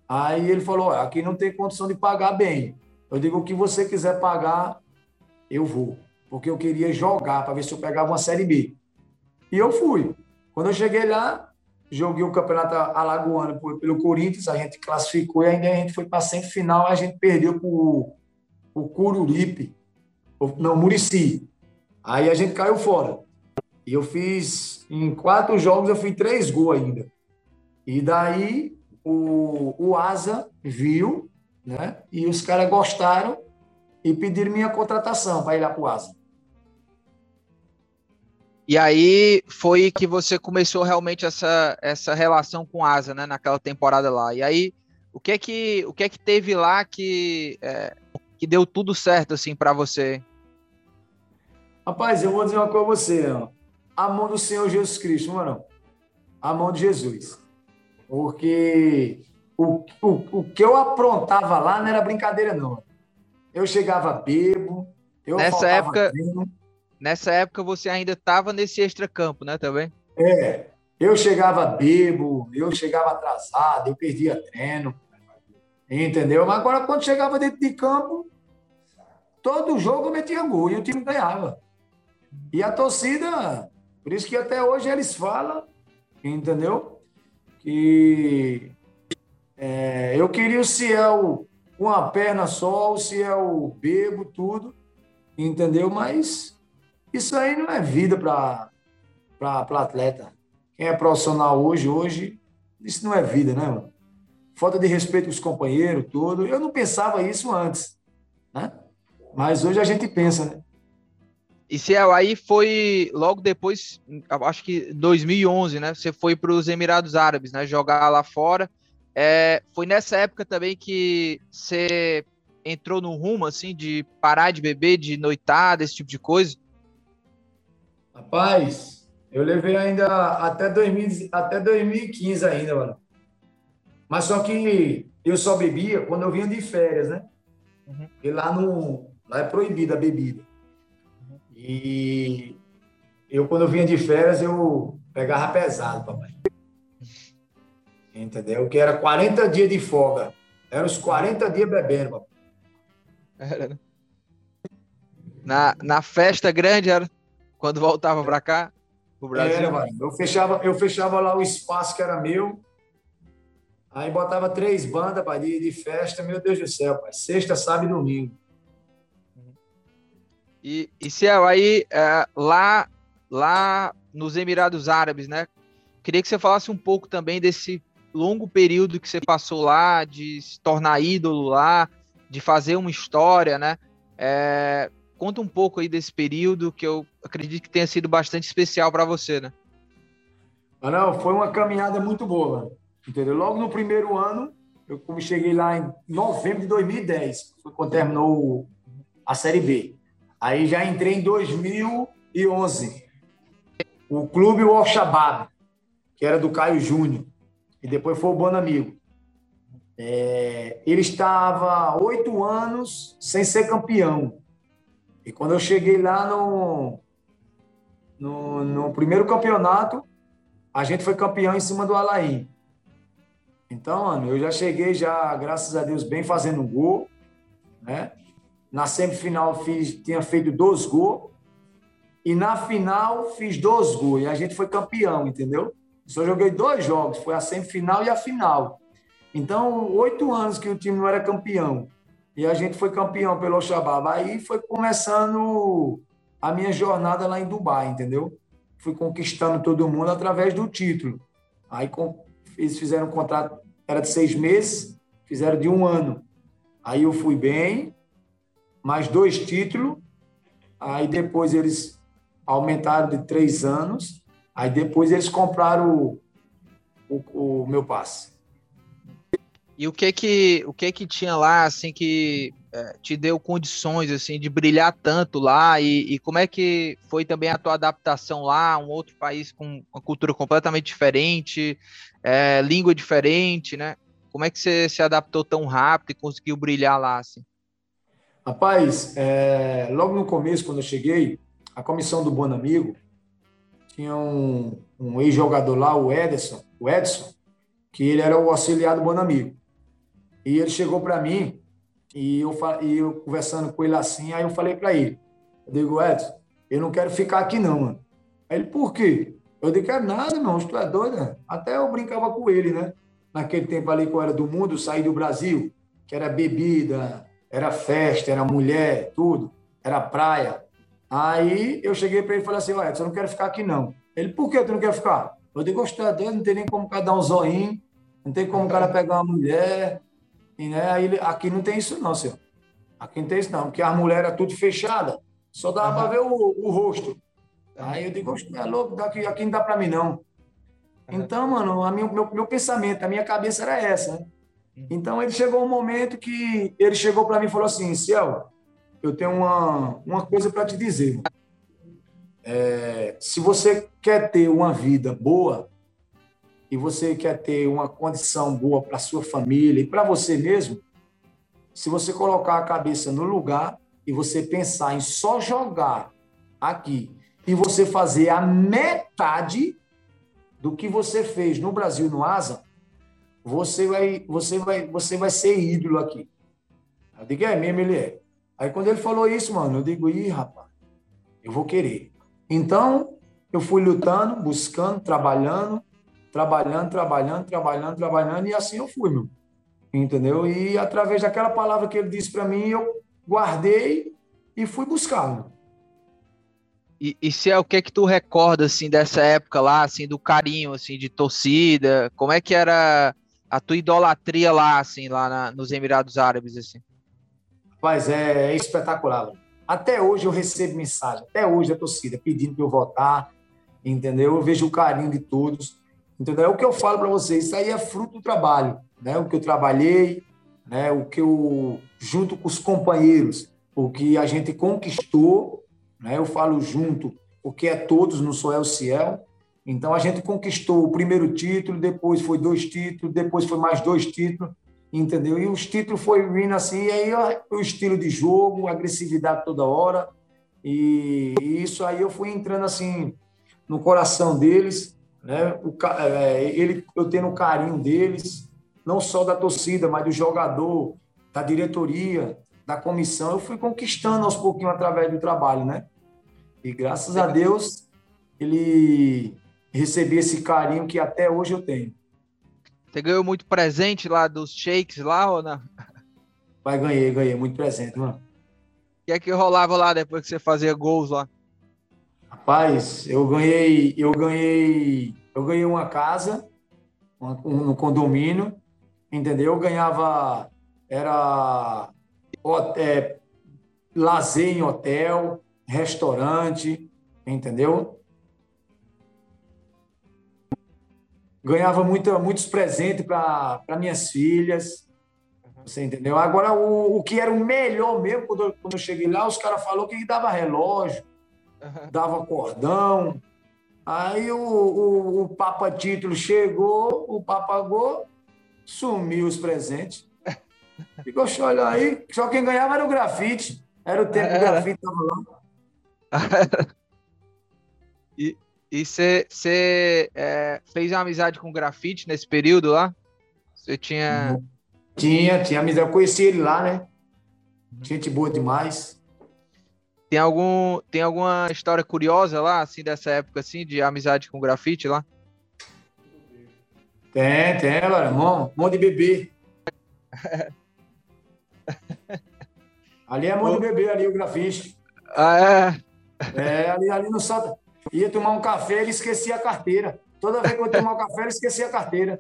Aí ele falou: aqui não tem condição de pagar bem. Eu digo: o que você quiser pagar, eu vou porque eu queria jogar para ver se eu pegava uma Série B. E eu fui. Quando eu cheguei lá, joguei o campeonato alagoano pelo Corinthians, a gente classificou e ainda a gente foi para a semifinal, a gente perdeu para o Cururipe, não, Murici. Aí a gente caiu fora. E eu fiz, em quatro jogos, eu fiz três gols ainda. E daí o, o Asa viu, né? E os caras gostaram e pediram minha contratação para ir lá para o Asa. E aí foi que você começou realmente essa, essa relação com Asa, né, naquela temporada lá. E aí, o que é que, o que, é que teve lá que, é, que deu tudo certo assim para você? Rapaz, eu vou dizer uma coisa a você, ó. a mão do Senhor Jesus Cristo, mano. A mão de Jesus. Porque o, o, o que eu aprontava lá não era brincadeira, não. Eu chegava bebo, eu Nessa época, Nessa época você ainda estava nesse extracampo, né, também? É, eu chegava bebo, eu chegava atrasado, eu perdia treino, entendeu? Mas agora quando chegava dentro de campo, todo jogo metia gol e o time ganhava. E a torcida, por isso que até hoje eles falam, entendeu? Que é, eu queria o Ciel com uma perna só, o Ciel bebo, tudo, entendeu? Mas isso aí não é vida para atleta. Quem é profissional hoje, hoje, isso não é vida, né, mano? Falta de respeito com os companheiros, tudo. Eu não pensava isso antes, né? Mas hoje a gente pensa, né? E Ciel, aí foi logo depois, acho que 2011, né? Você foi para os Emirados Árabes, né? Jogar lá fora. É, foi nessa época também que você entrou no rumo, assim, de parar de beber, de noitada, esse tipo de coisa? Rapaz, Eu levei ainda até, 2000, até 2015 ainda, mano. Mas só que eu só bebia quando eu vinha de férias, né? Uhum. E lá, no, lá é proibida a bebida. Uhum. E eu, quando eu vinha de férias, eu pegava pesado, papai. Entendeu? Que era 40 dias de folga. Era os 40 dias bebendo, papai. Era, né? Na, na festa grande, era? Quando voltava para cá, pro Brasil? Era, mano. Eu fechava, eu fechava lá o espaço que era meu. Aí botava três bandas pai, de, de festa, meu Deus do céu, pai. Sexta, sábado e domingo. E, e Ciel, aí é, lá, lá nos Emirados Árabes, né? Queria que você falasse um pouco também desse longo período que você passou lá, de se tornar ídolo lá, de fazer uma história, né? É, conta um pouco aí desse período que eu acredito que tenha sido bastante especial para você, né? Ah, não, foi uma caminhada muito boa, entendeu? Logo no primeiro ano, eu cheguei lá em novembro de 2010, foi quando terminou a Série B. Aí já entrei em 2011. O clube o Al-Shabaab, que era do Caio Júnior, e depois foi o Bom Amigo. É, ele estava oito anos sem ser campeão. E quando eu cheguei lá no, no, no, primeiro campeonato, a gente foi campeão em cima do Alain. Então, mano, eu já cheguei já, graças a Deus, bem fazendo gol, né? Na semifinal fiz, tinha feito dois gols. E na final fiz dois gols. E a gente foi campeão, entendeu? Só joguei dois jogos, foi a semifinal e a final. Então, oito anos que o time não era campeão. E a gente foi campeão pelo Shabab. Aí foi começando a minha jornada lá em Dubai, entendeu? Fui conquistando todo mundo através do título. Aí eles fizeram um contrato, era de seis meses, fizeram de um ano. Aí eu fui bem, mais dois títulos. Aí depois eles aumentaram de três anos. Aí depois eles compraram o, o, o meu passe. E o que que o que que tinha lá assim que é, te deu condições assim de brilhar tanto lá e, e, como é que foi também a tua adaptação lá, um outro país com uma cultura completamente diferente, é, língua diferente, né? Como é que você se adaptou tão rápido e conseguiu brilhar lá assim? Rapaz, é, logo no começo, quando eu cheguei, a comissão do Bom Amigo tinha um, um ex-jogador lá, o Edson, o Edson, que ele era o auxiliar do Bom Amigo. E ele chegou para mim e eu, e eu conversando com ele assim, aí eu falei para ele, eu digo, Edson, eu não quero ficar aqui não, mano. Aí ele, por quê? Eu digo, quero nada, não, tu é doido, né? Até eu brincava com ele, né? Naquele tempo ali que eu era do mundo, saí do Brasil, que era bebida, era festa, era mulher, tudo, era praia. Aí eu cheguei para ele e falei assim, Edson, eu não quero ficar aqui não. Ele, por que tu não quer ficar? Eu digo, gostar dele, não tem nem como o cara dar um zoinho, não tem como o cara pegar uma mulher, e, né, aí, aqui não tem isso não, senhor. Aqui não tem isso não, porque a mulher era tudo fechada, só dava uhum. para ver o, o rosto. Aí eu digo, é louco, daqui, aqui não dá para mim não. Então, mano, a minha, meu, meu pensamento, a minha cabeça era essa, né? Uhum. Então ele chegou um momento que ele chegou para mim e falou assim, Ciel, eu tenho uma, uma coisa para te dizer. É, se você quer ter uma vida boa, e você quer ter uma condição boa para sua família e para você mesmo, se você colocar a cabeça no lugar e você pensar em só jogar aqui e você fazer a metade do que você fez no Brasil no Asa, você vai, você vai, você vai ser ídolo aqui. Eu digo, é mesmo, ele é. Aí quando ele falou isso, mano, eu digo, ih, rapaz, eu vou querer. Então, eu fui lutando, buscando, trabalhando, trabalhando, trabalhando, trabalhando, trabalhando, e assim eu fui, meu. Entendeu? E através daquela palavra que ele disse para mim, eu guardei e fui buscá-lo. E, e se é o que é que tu recorda assim dessa época lá, assim do carinho assim de torcida? Como é que era a tua idolatria lá assim lá na, nos Emirados Árabes assim? Rapaz, é, é espetacular. Até hoje eu recebo mensagem, até hoje a torcida pedindo para eu votar, entendeu? Eu vejo o carinho de todos. Entendeu? É o que eu falo para vocês, isso aí é fruto do trabalho, né? O que eu trabalhei, né? O que eu junto com os companheiros, o que a gente conquistou, né? Eu falo junto porque é todos, não só é o Ciel. Então a gente conquistou o primeiro título, depois foi dois títulos, depois foi mais dois títulos, entendeu? E os títulos foi vindo assim, e aí o estilo de jogo, agressividade toda hora, e isso aí eu fui entrando assim no coração deles, né? O, é, ele, eu tendo o carinho deles, não só da torcida, mas do jogador, da diretoria, da comissão, eu fui conquistando aos pouquinhos através do trabalho, né? E graças a Deus ele recebi esse carinho que até hoje eu tenho. Você ganhou muito presente lá dos shakes lá ou não? Pai, ganhei, ganhei muito presente, mano. O que é que rolava lá depois que você fazia gols lá? Rapaz, eu ganhei, eu ganhei, eu ganhei uma casa um, no condomínio, entendeu? Eu ganhava era é, lazer em hotel, restaurante, entendeu? Ganhava muita, muitos presentes para minhas filhas, você entendeu? Agora, o, o que era o melhor mesmo, quando eu, quando eu cheguei lá, os caras falaram que dava relógio, dava cordão. Aí o, o, o Papa Título chegou, o Papagô sumiu os presentes. Ficou olhando aí, só quem ganhava era o grafite. Era o tempo que o grafite estava lá. (laughs) e você é, fez uma amizade com o grafite nesse período lá? Você tinha. Tinha, tinha amizade. Eu conheci ele lá, né? Gente boa demais. Tem, algum, tem alguma história curiosa lá, assim, dessa época, assim, de amizade com grafite lá? Tem, tem, mano. Mão, mão de bebê. (laughs) ali é mão de bebê, ali o grafite. Ah, é? É, ali, ali no Santa. Ia tomar um café, ele esquecia a carteira. Toda vez que eu ia tomar um café, ele esquecia a carteira.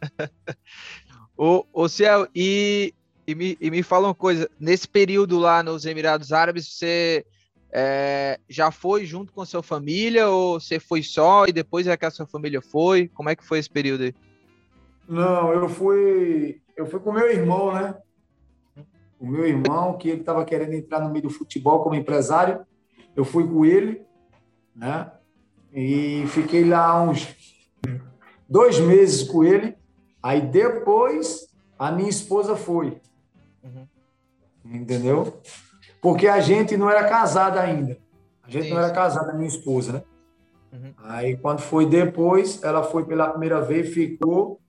(laughs) ô, ô Ciel, e e me, e me fala uma coisa, nesse período lá nos Emirados Árabes, você é, já foi junto com sua família ou você foi só e depois é que a sua família foi? Como é que foi esse período aí? Não, eu fui, eu fui com meu irmão, né? O meu irmão, que ele estava querendo entrar no meio do futebol como empresário, eu fui com ele, né? E fiquei lá uns dois meses com ele. Aí depois a minha esposa foi. Uhum. Entendeu? Porque a gente não era casada ainda. A gente Sim. não era casada, minha esposa, né? Uhum. Aí, quando foi depois, ela foi pela primeira vez, ficou.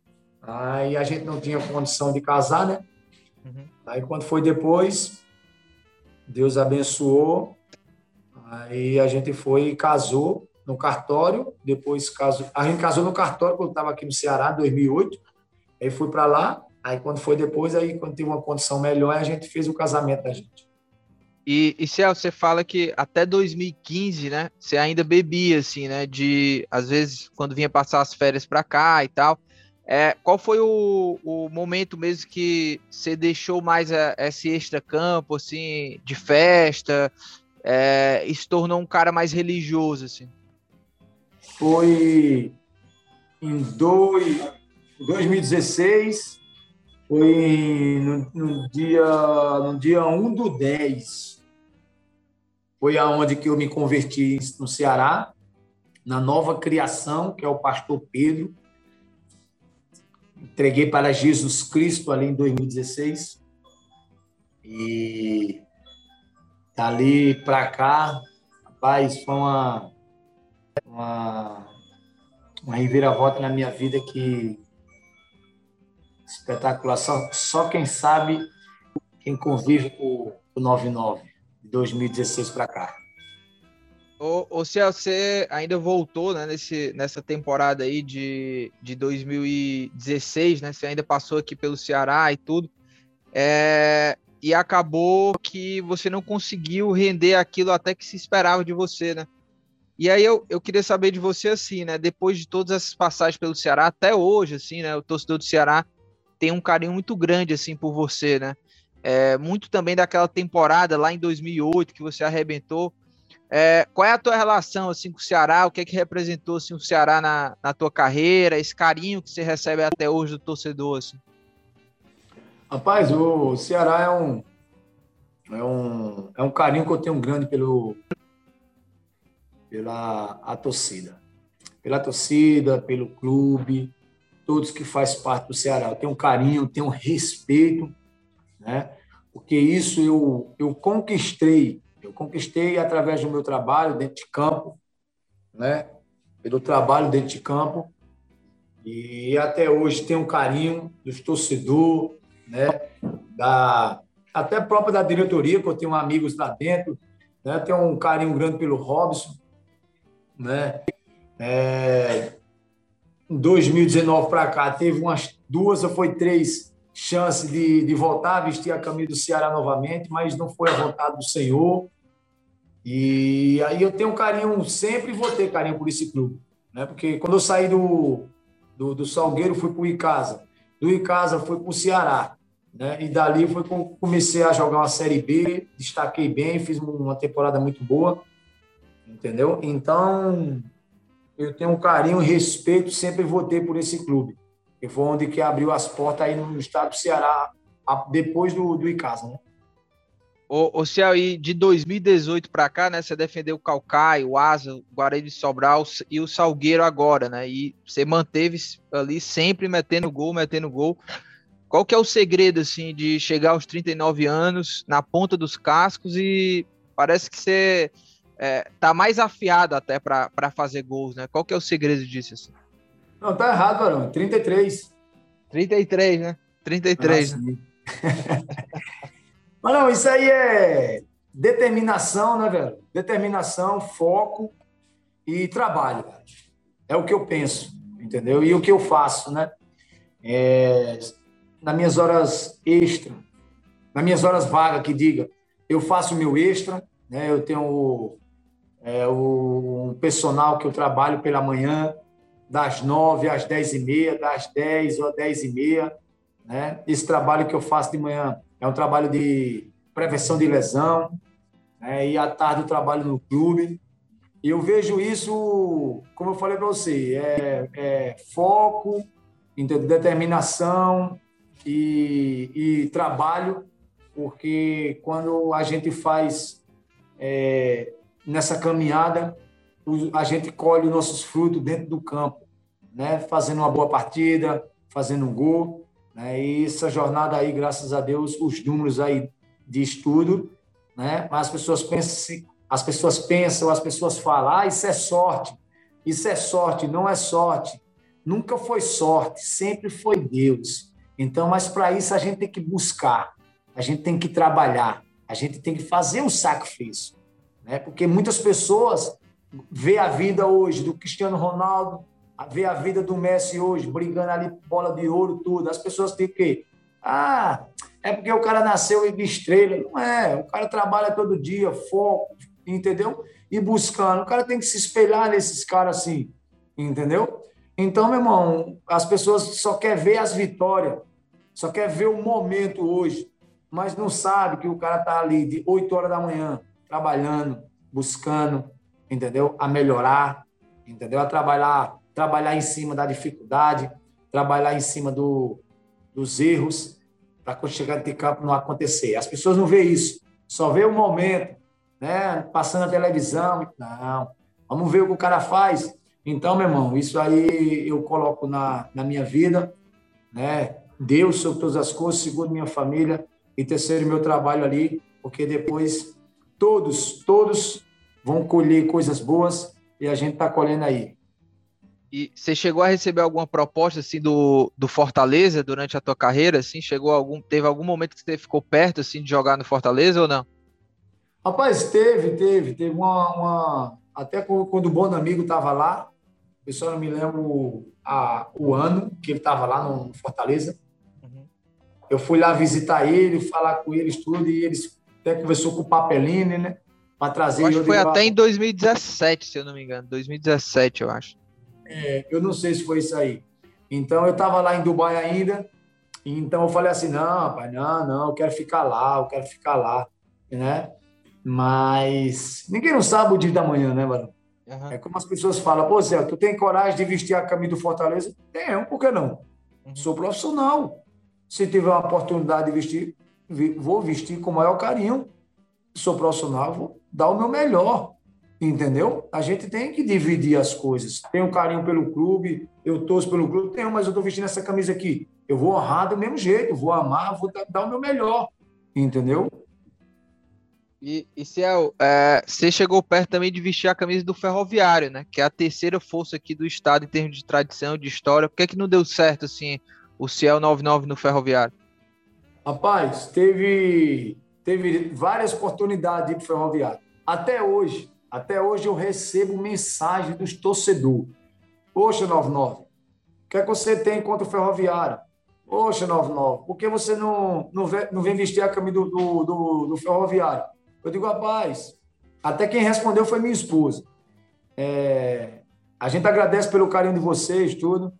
Aí a gente não tinha condição de casar, né? Uhum. Aí, quando foi depois, Deus abençoou. Aí a gente foi e casou no cartório. Depois casou. A gente casou no cartório quando estava aqui no Ceará, em 2008. Aí fui para lá. Aí quando foi depois, aí quando teve uma condição melhor, a gente fez o casamento da gente. E, e Ciel, você fala que até 2015, né, você ainda bebia, assim, né, de, às vezes, quando vinha passar as férias para cá e tal, é, qual foi o, o momento mesmo que você deixou mais a, esse extra-campo, assim, de festa, é, e se tornou um cara mais religioso, assim? Foi em dois, 2016, foi no, no, dia, no dia 1 do 10. Foi aonde que eu me converti no Ceará, na nova criação, que é o pastor Pedro. Entreguei para Jesus Cristo ali em 2016. E dali para cá, rapaz, foi uma, uma, uma reviravolta na minha vida que Espetacular. Só, só quem sabe, quem convive com o 99, de 2016 para cá. Ô, ô você ainda voltou né, nesse, nessa temporada aí de, de 2016, né? Você ainda passou aqui pelo Ceará e tudo. É, e acabou que você não conseguiu render aquilo até que se esperava de você, né? E aí eu, eu queria saber de você assim, né? Depois de todas essas passagens pelo Ceará, até hoje, assim, né? O torcedor do Ceará tem um carinho muito grande assim por você, né? É, muito também daquela temporada lá em 2008 que você arrebentou. É, qual é a tua relação assim com o Ceará? O que é que representou assim, o Ceará na, na tua carreira? Esse carinho que você recebe até hoje do torcedor? Assim? Rapaz, o Ceará é um, é um, é um carinho que eu tenho grande pelo, pela a torcida. Pela torcida, pelo clube, todos que faz parte do Ceará. Eu tenho um carinho, tenho um respeito, né? Porque isso eu, eu conquistei, conquistei através do meu trabalho dentro de campo, né? Pelo trabalho dentro de campo. E até hoje tenho um carinho dos torcedores, né? Da, até própria da diretoria, que eu tenho amigos lá dentro, né? Tenho um carinho grande pelo Robson, né? É, em 2019 para cá, teve umas duas ou foi três chances de, de voltar a vestir a camisa do Ceará novamente, mas não foi a vontade do Senhor. E aí eu tenho carinho, sempre vou ter carinho por esse clube. Né? Porque quando eu saí do, do, do Salgueiro, fui para o Icasa. Do Icasa, fui para o Ceará. Né? E dali foi que comecei a jogar uma Série B, destaquei bem, fiz uma temporada muito boa, entendeu? Então, eu tenho um carinho e respeito, sempre votei por esse clube, que foi onde que abriu as portas aí no estado do Ceará, depois do, do Icasa, né? Ô, ô Ciel, e de 2018 para cá, né, você defendeu o Calcaio, o Asa, o Guarani de Sobral e o Salgueiro agora, né, e você manteve ali sempre metendo gol, metendo gol. Qual que é o segredo, assim, de chegar aos 39 anos, na ponta dos cascos e parece que você é, tá mais afiado até para fazer gols, né? Qual que é o segredo disso, assim? Não, tá errado, Varão. 33. 33, né? 33. Ah, né? (laughs) Mas não, isso aí é determinação, né, velho? Determinação, foco e trabalho. É o que eu penso, entendeu? E o que eu faço, né? É, nas minhas horas extra, nas minhas horas vagas, que diga, eu faço meu extra, né? Eu tenho é, o, um personal que eu trabalho pela manhã, das nove às dez e meia, das dez ou dez e meia, né? Esse trabalho que eu faço de manhã é um trabalho de prevenção de lesão, né? e à tarde eu trabalho no clube. E eu vejo isso, como eu falei para você, é, é foco, determinação, e, e trabalho, porque quando a gente faz é, nessa caminhada, a gente colhe os nossos frutos dentro do campo, né? fazendo uma boa partida, fazendo um gol. Né? E essa jornada aí, graças a Deus, os números aí de estudo, né? mas as pessoas pensam, as pessoas pensam, as pessoas falam, ah, isso é sorte, isso é sorte, não é sorte. Nunca foi sorte, sempre foi Deus. Então, mas para isso a gente tem que buscar, a gente tem que trabalhar, a gente tem que fazer o sacrifício, né? Porque muitas pessoas vê a vida hoje do Cristiano Ronaldo, vê a vida do Messi hoje, brigando ali bola de ouro, tudo. As pessoas têm que ah, é porque o cara nasceu de estrela. Não é, o cara trabalha todo dia, foco, entendeu? E buscando. O cara tem que se espelhar nesses caras assim, entendeu? Então, meu irmão, as pessoas só querem ver as vitórias só quer ver o momento hoje, mas não sabe que o cara está ali de 8 horas da manhã, trabalhando, buscando, entendeu? A melhorar, entendeu? A trabalhar, trabalhar em cima da dificuldade, trabalhar em cima do, dos erros, para quando chegar de campo não acontecer. As pessoas não veem isso, só vê o momento, né? Passando a televisão, não. Vamos ver o que o cara faz. Então, meu irmão, isso aí eu coloco na, na minha vida, né? Deus sobre todas as coisas, segundo minha família, e terceiro, meu trabalho ali, porque depois todos, todos vão colher coisas boas e a gente está colhendo aí. E você chegou a receber alguma proposta assim do, do Fortaleza durante a tua carreira? Assim, chegou algum, teve algum momento que você ficou perto assim de jogar no Fortaleza ou não? Rapaz, teve, teve, teve uma, uma... até quando o Bom Amigo estava lá, eu só não me lembro a, o ano que ele estava lá no Fortaleza. Eu fui lá visitar ele, falar com eles tudo, e eles até conversou com o Papelini, né? Para trazer. Eu acho que foi até em 2017, se eu não me engano. 2017, eu acho. É, eu não sei se foi isso aí. Então, eu estava lá em Dubai ainda, então eu falei assim, não, pai, não, não, eu quero ficar lá, eu quero ficar lá, né? Mas ninguém não sabe o dia da manhã, né, mano? Uhum. É como as pessoas falam, pô, Zé, tu tem coragem de vestir a camisa do Fortaleza? Tenho, por que não? Uhum. Sou profissional. Se tiver uma oportunidade de vestir, vou vestir com o maior carinho. Sou profissional, vou dar o meu melhor. Entendeu? A gente tem que dividir as coisas. Tenho carinho pelo clube, eu torço pelo clube, tenho, mas eu estou vestindo essa camisa aqui. Eu vou honrar do mesmo jeito, vou amar, vou dar o meu melhor, entendeu? E, e Ciel, é, você chegou perto também de vestir a camisa do Ferroviário, né? Que é a terceira força aqui do estado em termos de tradição, de história. Por que, é que não deu certo, assim, o Ciel 99 no Ferroviário? Rapaz, teve, teve várias oportunidades de ir pro Ferroviário. Até hoje, até hoje eu recebo mensagem dos torcedores. Poxa, 99, o que é que você tem contra o Ferroviário? Poxa, 99, por que você não, não, vem, não vem vestir a camisa do, do, do, do Ferroviário? Eu digo, rapaz, até quem respondeu foi minha esposa. É, a gente agradece pelo carinho de vocês, tudo.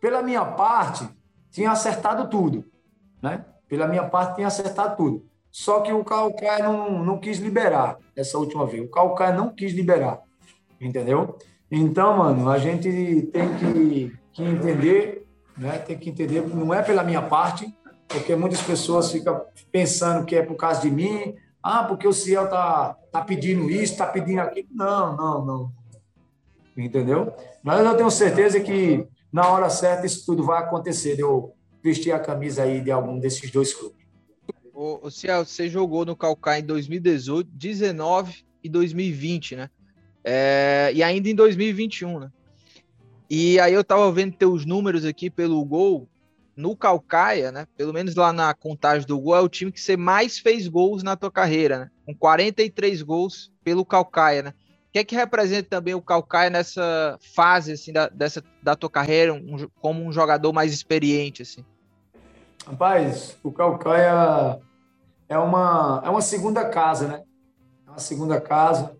Pela minha parte, tinha acertado tudo, né? Pela minha parte, tinha acertado tudo. Só que o Calcaia não, não quis liberar essa última vez. O Calcaia não quis liberar, entendeu? Então, mano, a gente tem que, que entender, né? Tem que entender não é pela minha parte, porque muitas pessoas ficam pensando que é por causa de mim, ah, porque o Ciel tá, tá pedindo isso, tá pedindo aquilo. Não, não, não. Entendeu? Mas eu tenho certeza que na hora certa isso tudo vai acontecer. Eu vestir a camisa aí de algum desses dois clubes. O, o Ciel, você jogou no Calcaia em 2018, 19 e 2020, né? É, e ainda em 2021, né? E aí eu tava vendo teus números aqui pelo gol no Calcaia, né? Pelo menos lá na contagem do gol, é o time que você mais fez gols na tua carreira, né? Com 43 gols pelo Calcaia, né? O que é que representa também o Calcaia nessa fase assim da, dessa, da tua carreira, um, como um jogador mais experiente assim? Rapaz, o Calcaia é uma é uma segunda casa, né? É uma segunda casa,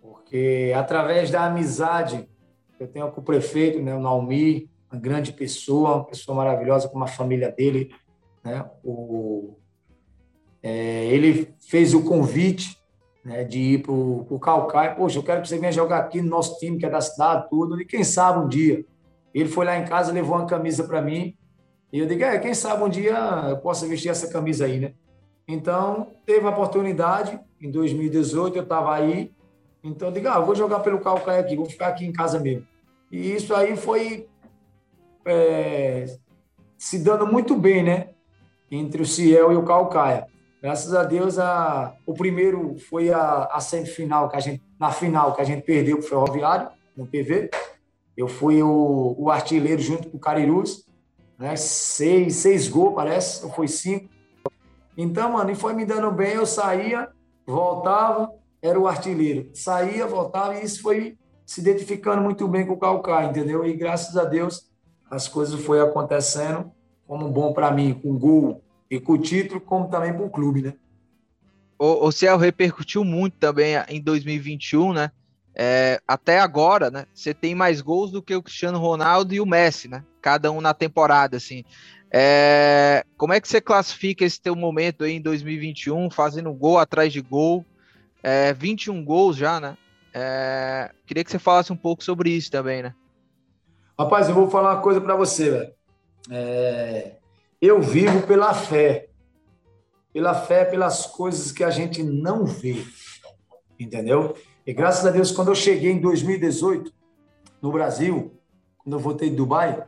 porque através da amizade que eu tenho com o prefeito, né, o Naumi, uma grande pessoa, uma pessoa maravilhosa com a família dele. Né? O, é, ele fez o convite né, de ir para o Calcaia. Poxa, eu quero que você venha jogar aqui no nosso time, que é da cidade, tudo. E quem sabe um dia. Ele foi lá em casa, levou uma camisa para mim. E eu digo, é, quem sabe um dia eu possa vestir essa camisa aí, né? Então, teve a oportunidade. Em 2018, eu estava aí. Então, eu digo, ah, vou jogar pelo Calcaia aqui, vou ficar aqui em casa mesmo. E isso aí foi é, se dando muito bem, né? Entre o Ciel e o Calcaia. Graças a Deus, a, o primeiro foi a, a semifinal, que a gente, na final, que a gente perdeu para o Ferroviário, no PV. Eu fui o, o artilheiro junto com o Carirus, né? Seis, seis gols, parece, ou foi cinco. Então, mano, e foi me dando bem, eu saía, voltava, era o artilheiro. Saía, voltava, e isso foi se identificando muito bem com o Calcaia, entendeu? E graças a Deus, as coisas foi acontecendo como bom para mim, com gol e com o título, como também para o clube, né? O, o repercutiu muito também em 2021, né? É, até agora, né? Você tem mais gols do que o Cristiano Ronaldo e o Messi, né? Cada um na temporada, assim. É, como é que você classifica esse teu momento aí em 2021, fazendo gol atrás de gol? É, 21 gols já, né? É, queria que você falasse um pouco sobre isso também, né? Rapaz, eu vou falar uma coisa para você, velho. É... Eu vivo pela fé. Pela fé, pelas coisas que a gente não vê. Entendeu? E graças a Deus, quando eu cheguei em 2018, no Brasil, quando eu voltei de Dubai,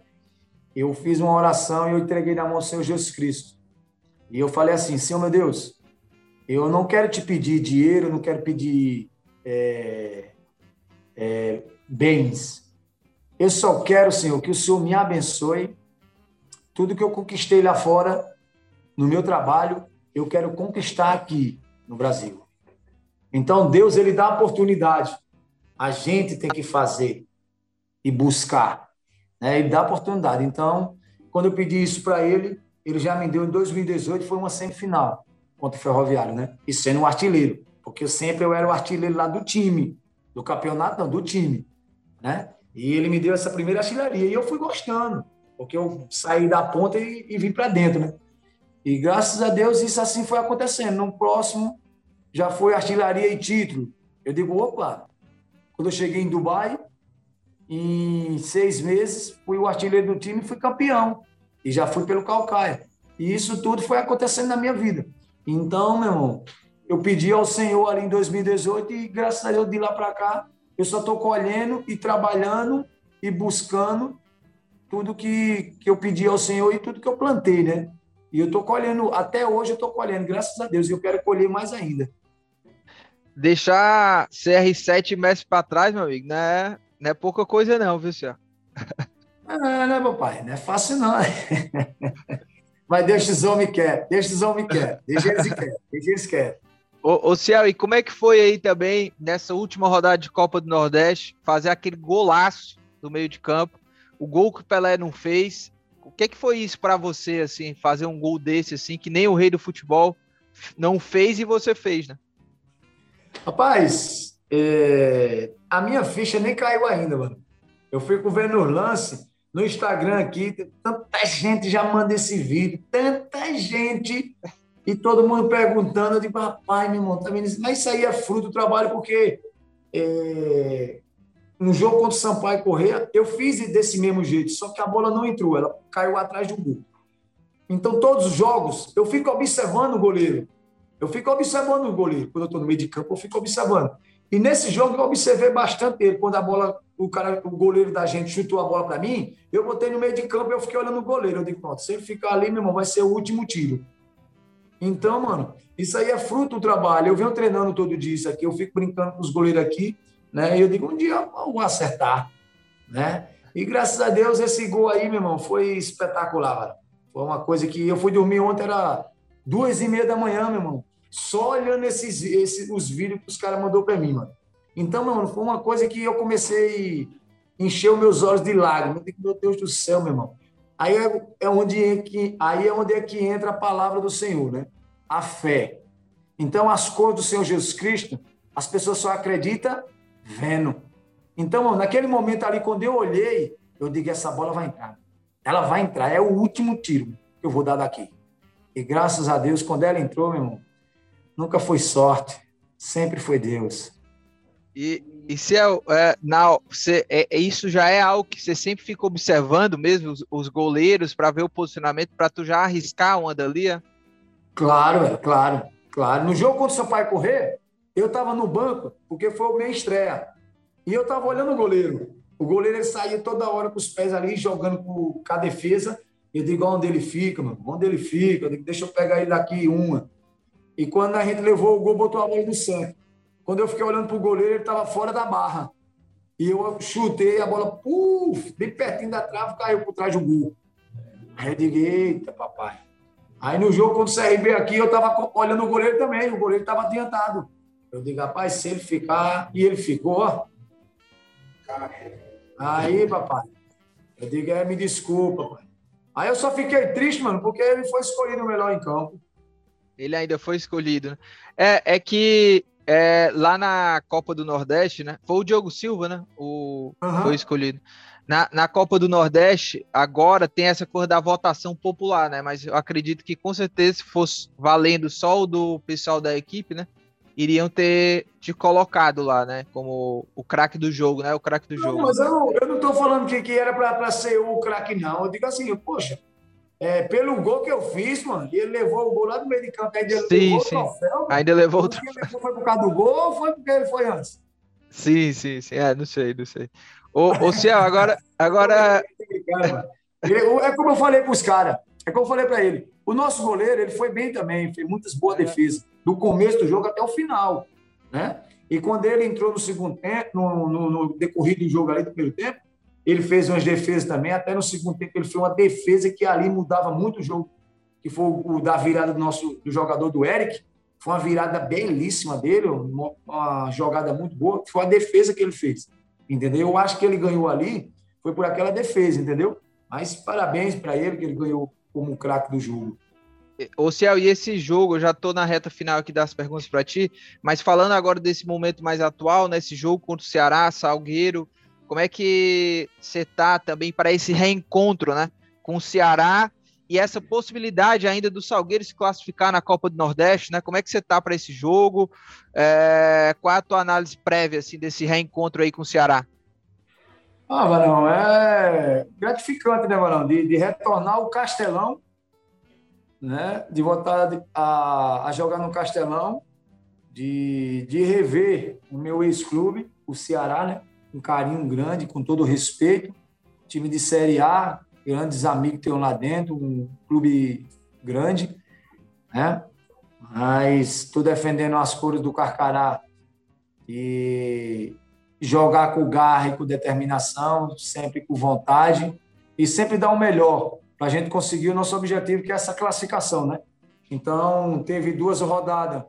eu fiz uma oração e eu entreguei na mão do Senhor Jesus Cristo. E eu falei assim: Senhor meu Deus, eu não quero te pedir dinheiro, não quero pedir é, é, bens, eu só quero, Senhor, que o Senhor me abençoe. Tudo que eu conquistei lá fora, no meu trabalho, eu quero conquistar aqui no Brasil. Então, Deus, ele dá a oportunidade. A gente tem que fazer e buscar. Né? Dá oportunidade. Então, quando eu pedi isso para ele, ele já me deu em 2018, foi uma semifinal contra o Ferroviário, né? E sendo um artilheiro, porque sempre eu era o artilheiro lá do time, do campeonato, não, do time, né? E ele me deu essa primeira artilharia. E eu fui gostando, porque eu saí da ponta e, e vim para dentro, né? E graças a Deus isso assim foi acontecendo. No próximo já foi artilharia e título. Eu digo, opa, quando eu cheguei em Dubai, em seis meses, fui o artilheiro do time e fui campeão. E já fui pelo Calcaia. E isso tudo foi acontecendo na minha vida. Então, meu irmão, eu pedi ao Senhor ali em 2018 e graças a Deus de lá para cá eu só estou colhendo e trabalhando e buscando tudo que, que eu pedi ao Senhor e tudo que eu plantei, né? E eu estou colhendo, até hoje eu estou colhendo, graças a Deus, e eu quero colher mais ainda. Deixar CR7 e Messi para trás, meu amigo, não é, não é pouca coisa não, viu, senhor? Não, né, meu pai? Não é fácil não. (laughs) Mas deixa os homens quer, deixa os homens quer, deixa eles quer, deixa eles quer. Ô, ô Ciel, e como é que foi aí também, nessa última rodada de Copa do Nordeste, fazer aquele golaço do meio de campo, o gol que o Pelé não fez, o que, que foi isso para você, assim, fazer um gol desse, assim, que nem o rei do futebol não fez e você fez, né? Rapaz, é... a minha ficha nem caiu ainda, mano. Eu fico vendo os lances no Instagram aqui, tanta gente já manda esse vídeo, tanta gente, e todo mundo perguntando, eu digo, rapaz, meu irmão, tá vendo isso? Mas isso aí é fruto do trabalho, porque é, no jogo contra o Sampaio Correia, eu fiz desse mesmo jeito, só que a bola não entrou, ela caiu atrás do gol. Então, todos os jogos, eu fico observando o goleiro. Eu fico observando o goleiro. Quando eu estou no meio de campo, eu fico observando. E nesse jogo, eu observei bastante ele. Quando a bola, o cara, o goleiro da gente chutou a bola para mim, eu botei no meio de campo e eu fiquei olhando o goleiro. Eu digo, pronto, se ele ficar ali, meu irmão, vai ser o último tiro. Então, mano, isso aí é fruto do trabalho. Eu venho treinando todo dia isso aqui, eu fico brincando com os goleiros aqui né? E eu digo, um dia eu vou acertar, né? E graças a Deus esse gol aí, meu irmão, foi espetacular. Foi uma coisa que eu fui dormir ontem, era duas e meia da manhã, meu irmão, só olhando esses, esses os vídeos que os caras mandou para mim, mano. Então, irmão, foi uma coisa que eu comecei a encher os meus olhos de lágrimas. Meu Deus do céu, meu irmão. Aí é, é onde é que aí é onde é que entra a palavra do Senhor, né? A fé. Então, as cores do Senhor Jesus Cristo, as pessoas só acreditam vendo. Então, naquele momento ali, quando eu olhei, eu digo: essa bola vai entrar. Ela vai entrar, é o último tiro que eu vou dar daqui. E graças a Deus, quando ela entrou, meu irmão, nunca foi sorte, sempre foi Deus. E, e se é, é, não, você, é, é, isso já é algo que você sempre fica observando mesmo, os, os goleiros, para ver o posicionamento, para tu já arriscar uma dali? É? Claro, claro, claro. No jogo contra o seu pai correr, eu estava no banco, porque foi o minha estreia. E eu estava olhando o goleiro. O goleiro ele saía toda hora com os pés ali, jogando com, a defesa. Eu digo, onde ele fica, mano? Onde ele fica? Eu digo, deixa eu pegar ele daqui uma. E quando a gente levou o gol, botou a bola no sangue. Quando eu fiquei olhando para o goleiro, ele estava fora da barra. E eu chutei, a bola, puf, bem pertinho da trave, caiu por trás do gol. Aí eu digo, eita, papai. Aí no jogo contra o CRB aqui, eu estava olhando o goleiro também, o goleiro estava adiantado. Eu digo, rapaz, se ele ficar, e ele ficou, aí, papai, eu digo, é, me desculpa, pai. Aí eu só fiquei triste, mano, porque ele foi escolhido o melhor em campo. Ele ainda foi escolhido. Né? É, é que é, lá na Copa do Nordeste, né? Foi o Diogo Silva, né? O, uhum. Foi escolhido. Na, na Copa do Nordeste, agora tem essa coisa da votação popular, né? Mas eu acredito que com certeza, se fosse valendo só o do pessoal da equipe, né? iriam ter te colocado lá, né? Como o craque do jogo, né? O craque do não, jogo. Mas eu não, eu não tô falando que, que era para ser o craque, não. Eu digo assim, poxa, é, pelo gol que eu fiz, mano, ele levou o gol lá do meio de campo, ainda sim, levou sim. o troféu. Ainda levou o troféu. Foi por causa do gol ou foi porque ele foi antes? Sim, sim, sim. É, não sei, não sei. Ô, ô Ciel, agora. agora... é como eu falei para os caras. É como eu falei para ele. O nosso goleiro, ele foi bem também, fez muitas boas é. defesas do começo do jogo até o final, né? E quando ele entrou no segundo tempo, no, no, no decorrido do jogo ali do primeiro tempo, ele fez umas defesas também, até no segundo tempo ele fez uma defesa que ali mudava muito o jogo, que foi o da virada do nosso do jogador do Eric, foi uma virada belíssima dele, uma, uma jogada muito boa, foi a defesa que ele fez, entendeu? Eu acho que ele ganhou ali, foi por aquela defesa, entendeu? Mas parabéns para ele que ele ganhou como craque do jogo. Ô Ciel, e esse jogo, eu já tô na reta final aqui das perguntas para ti, mas falando agora desse momento mais atual, nesse né, jogo contra o Ceará, Salgueiro, como é que você tá também para esse reencontro, né, com o Ceará e essa possibilidade ainda do Salgueiro se classificar na Copa do Nordeste, né? Como é que você tá para esse jogo? É, qual a tua análise prévia assim desse reencontro aí com o Ceará? Ah, Varão, é gratificante, né, Varão, de, de retornar o Castelão né, de voltar a, a jogar no Castelão de, de rever o meu ex-clube, o Ceará, né? Um carinho grande, com todo respeito. Time de Série A, grandes amigos que tenho lá dentro, um clube grande, né? Mas estou defendendo as cores do Carcará e jogar com garra e com determinação, sempre com vontade e sempre dar o melhor para a gente conseguir o nosso objetivo, que é essa classificação, né? Então, teve duas rodadas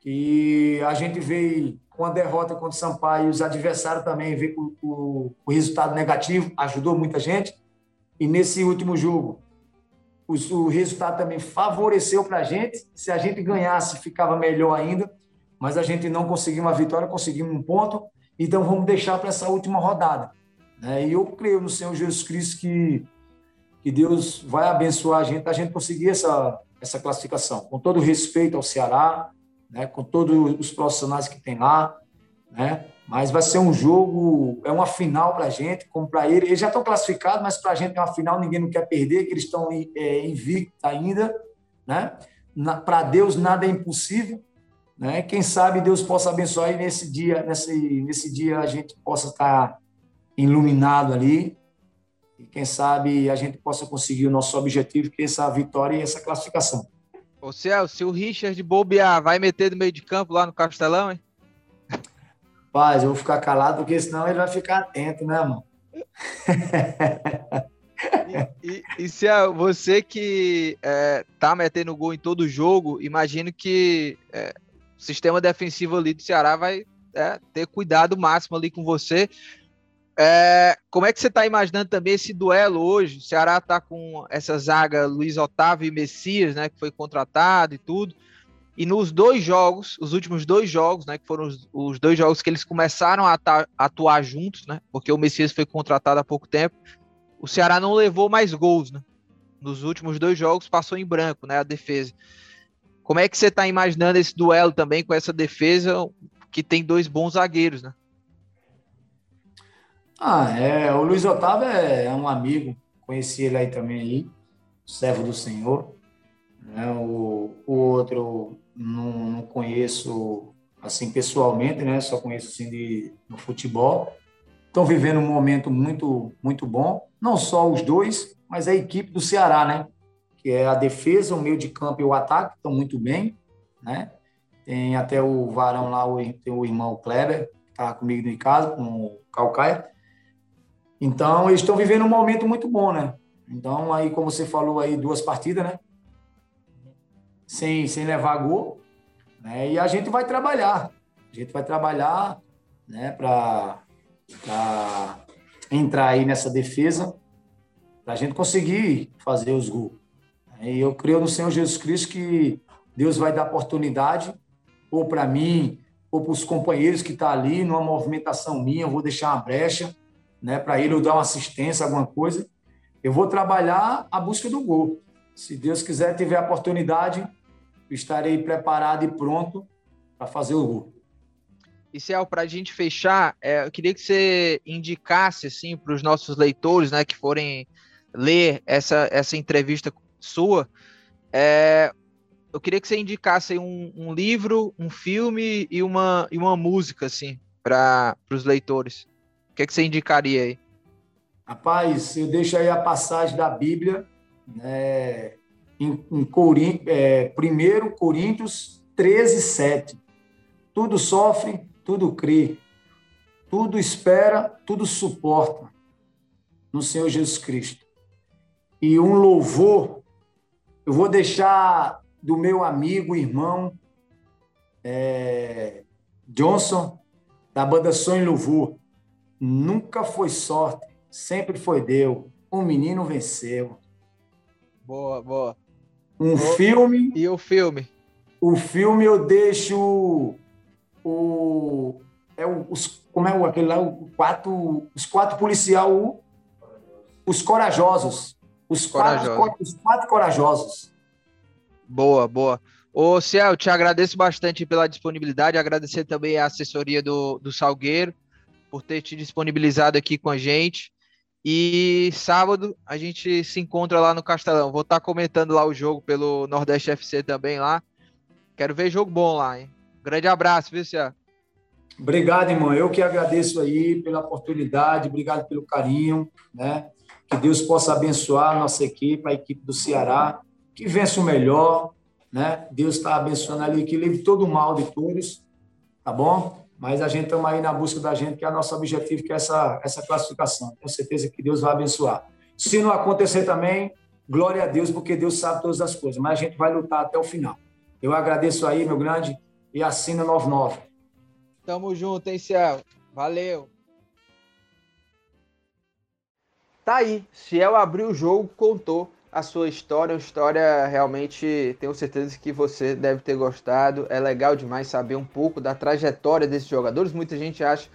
que a gente veio com a derrota contra o Sampaio, os adversários também com, com, com o resultado negativo, ajudou muita gente. E nesse último jogo, o, o resultado também favoreceu para a gente. Se a gente ganhasse, ficava melhor ainda. Mas a gente não conseguiu uma vitória, conseguimos um ponto. Então vamos deixar para essa última rodada. Né? E eu creio no Senhor Jesus Cristo que, que Deus vai abençoar a gente, a gente conseguir essa, essa classificação. Com todo respeito ao Ceará, né? com todos os profissionais que tem lá, né? Mas vai ser um jogo, é uma final para a gente, como para ele. Eles já estão classificados, mas para a gente é uma final, ninguém não quer perder, que eles estão é, invictos ainda, né? Para Deus nada é impossível, né? Quem sabe Deus possa abençoar e nesse dia, nesse, nesse dia a gente possa estar iluminado ali e quem sabe a gente possa conseguir o nosso objetivo, que é essa vitória e essa classificação. Ô Celso, se o Richard bobear, vai meter no meio de campo lá no Castelão, hein? Paz, eu vou ficar calado, porque senão ele vai ficar atento, né, mano? e, e, e, se é você que é, tá metendo gol em todo jogo, imagino que é, o sistema defensivo ali do Ceará vai é, ter cuidado máximo ali com você. É, como é que você está imaginando também esse duelo hoje? O Ceará está com essa zaga Luiz Otávio e Messias, né, que foi contratado e tudo. E nos dois jogos, os últimos dois jogos, né, que foram os, os dois jogos que eles começaram a atuar juntos, né, porque o Messias foi contratado há pouco tempo, o Ceará não levou mais gols, né? Nos últimos dois jogos passou em branco, né, a defesa. Como é que você está imaginando esse duelo também com essa defesa que tem dois bons zagueiros, né? Ah, é, o Luiz Otávio é, é um amigo, conheci ele aí também aí, servo do Senhor. Né? O, o outro não, não conheço assim pessoalmente, né? Só conheço assim de no futebol. Estão vivendo um momento muito muito bom, não só os dois, mas a equipe do Ceará, né? Que é a defesa, o meio de campo e o ataque estão muito bem, né? Tem até o Varão lá, o, tem o irmão Kleber, que tá comigo em casa, com o Calcaia. Então, eles estão vivendo um momento muito bom, né? Então, aí, como você falou aí, duas partidas, né? Sem, sem levar gol, né? E a gente vai trabalhar. A gente vai trabalhar né, para entrar aí nessa defesa, para a gente conseguir fazer os gols. E eu creio no Senhor Jesus Cristo que Deus vai dar oportunidade, ou para mim, ou para os companheiros que estão tá ali, numa movimentação minha, eu vou deixar uma brecha, né, para ele eu dar uma assistência, alguma coisa. Eu vou trabalhar a busca do gol. Se Deus quiser, tiver a oportunidade, estarei preparado e pronto para fazer o gol. E Ciel, para a gente fechar, é, eu queria que você indicasse assim para os nossos leitores, né, que forem ler essa, essa entrevista sua, é, eu queria que você indicasse um, um, livro, um filme e uma, e uma música assim para os leitores. Que, é que você indicaria aí? Rapaz, eu deixo aí a passagem da Bíblia, né, em, em Corin, é, 1 Coríntios 13, 7. Tudo sofre, tudo crê, tudo espera, tudo suporta no Senhor Jesus Cristo. E um louvor, eu vou deixar do meu amigo, irmão é, Johnson, da banda Sonho Louvor. Nunca foi sorte, sempre foi Deus. Um menino venceu. Boa, boa. Um boa. filme. E o filme? O filme eu deixo o. É os, como é o, aquele lá? O quatro, os quatro policial. Os corajosos. Os, corajosos. Quatro, os quatro corajosos. Boa, boa. Ô, Ciel, te agradeço bastante pela disponibilidade, agradecer também a assessoria do, do Salgueiro por ter te disponibilizado aqui com a gente. E sábado a gente se encontra lá no Castelão. Vou estar tá comentando lá o jogo pelo Nordeste FC também lá. Quero ver jogo bom lá, hein? Grande abraço, viu, Cia? Obrigado, irmão. Eu que agradeço aí pela oportunidade, obrigado pelo carinho, né? Que Deus possa abençoar a nossa equipe, a equipe do Ceará, que vença o melhor, né? Deus está abençoando ali, que livre todo o mal de todos, tá bom? Mas a gente estamos aí na busca da gente, que é o nosso objetivo, que é essa, essa classificação. Tenho certeza que Deus vai abençoar. Se não acontecer também, glória a Deus, porque Deus sabe todas as coisas, mas a gente vai lutar até o final. Eu agradeço aí, meu grande, e assina 99. Tamo junto, hein, Ciel? Valeu. Tá aí, Ciel abriu o jogo, contou a sua história, uma história realmente tenho certeza que você deve ter gostado. É legal demais saber um pouco da trajetória desses jogadores. Muita gente acha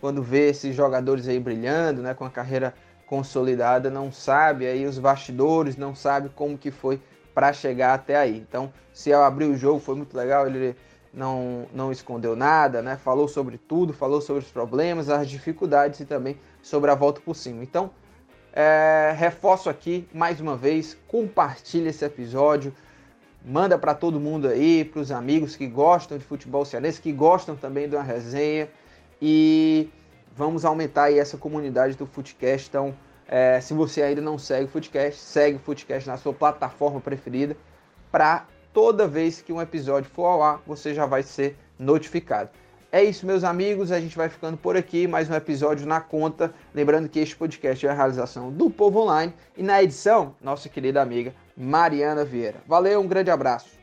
quando vê esses jogadores aí brilhando, né, com a carreira consolidada, não sabe aí os bastidores, não sabe como que foi para chegar até aí. Então, se ela abriu o jogo, foi muito legal, ele não, não escondeu nada, né? Falou sobre tudo, falou sobre os problemas, as dificuldades e também sobre a volta por cima. Então, é, reforço aqui mais uma vez, compartilhe esse episódio, manda para todo mundo aí, para os amigos que gostam de futebol cearense, que gostam também de uma resenha e vamos aumentar aí essa comunidade do Footcast. Então, é, se você ainda não segue o Footcast, segue o Footcast na sua plataforma preferida para toda vez que um episódio for ao ar, você já vai ser notificado. É isso, meus amigos. A gente vai ficando por aqui. Mais um episódio na conta. Lembrando que este podcast é a realização do Povo Online e na edição, nossa querida amiga Mariana Vieira. Valeu, um grande abraço.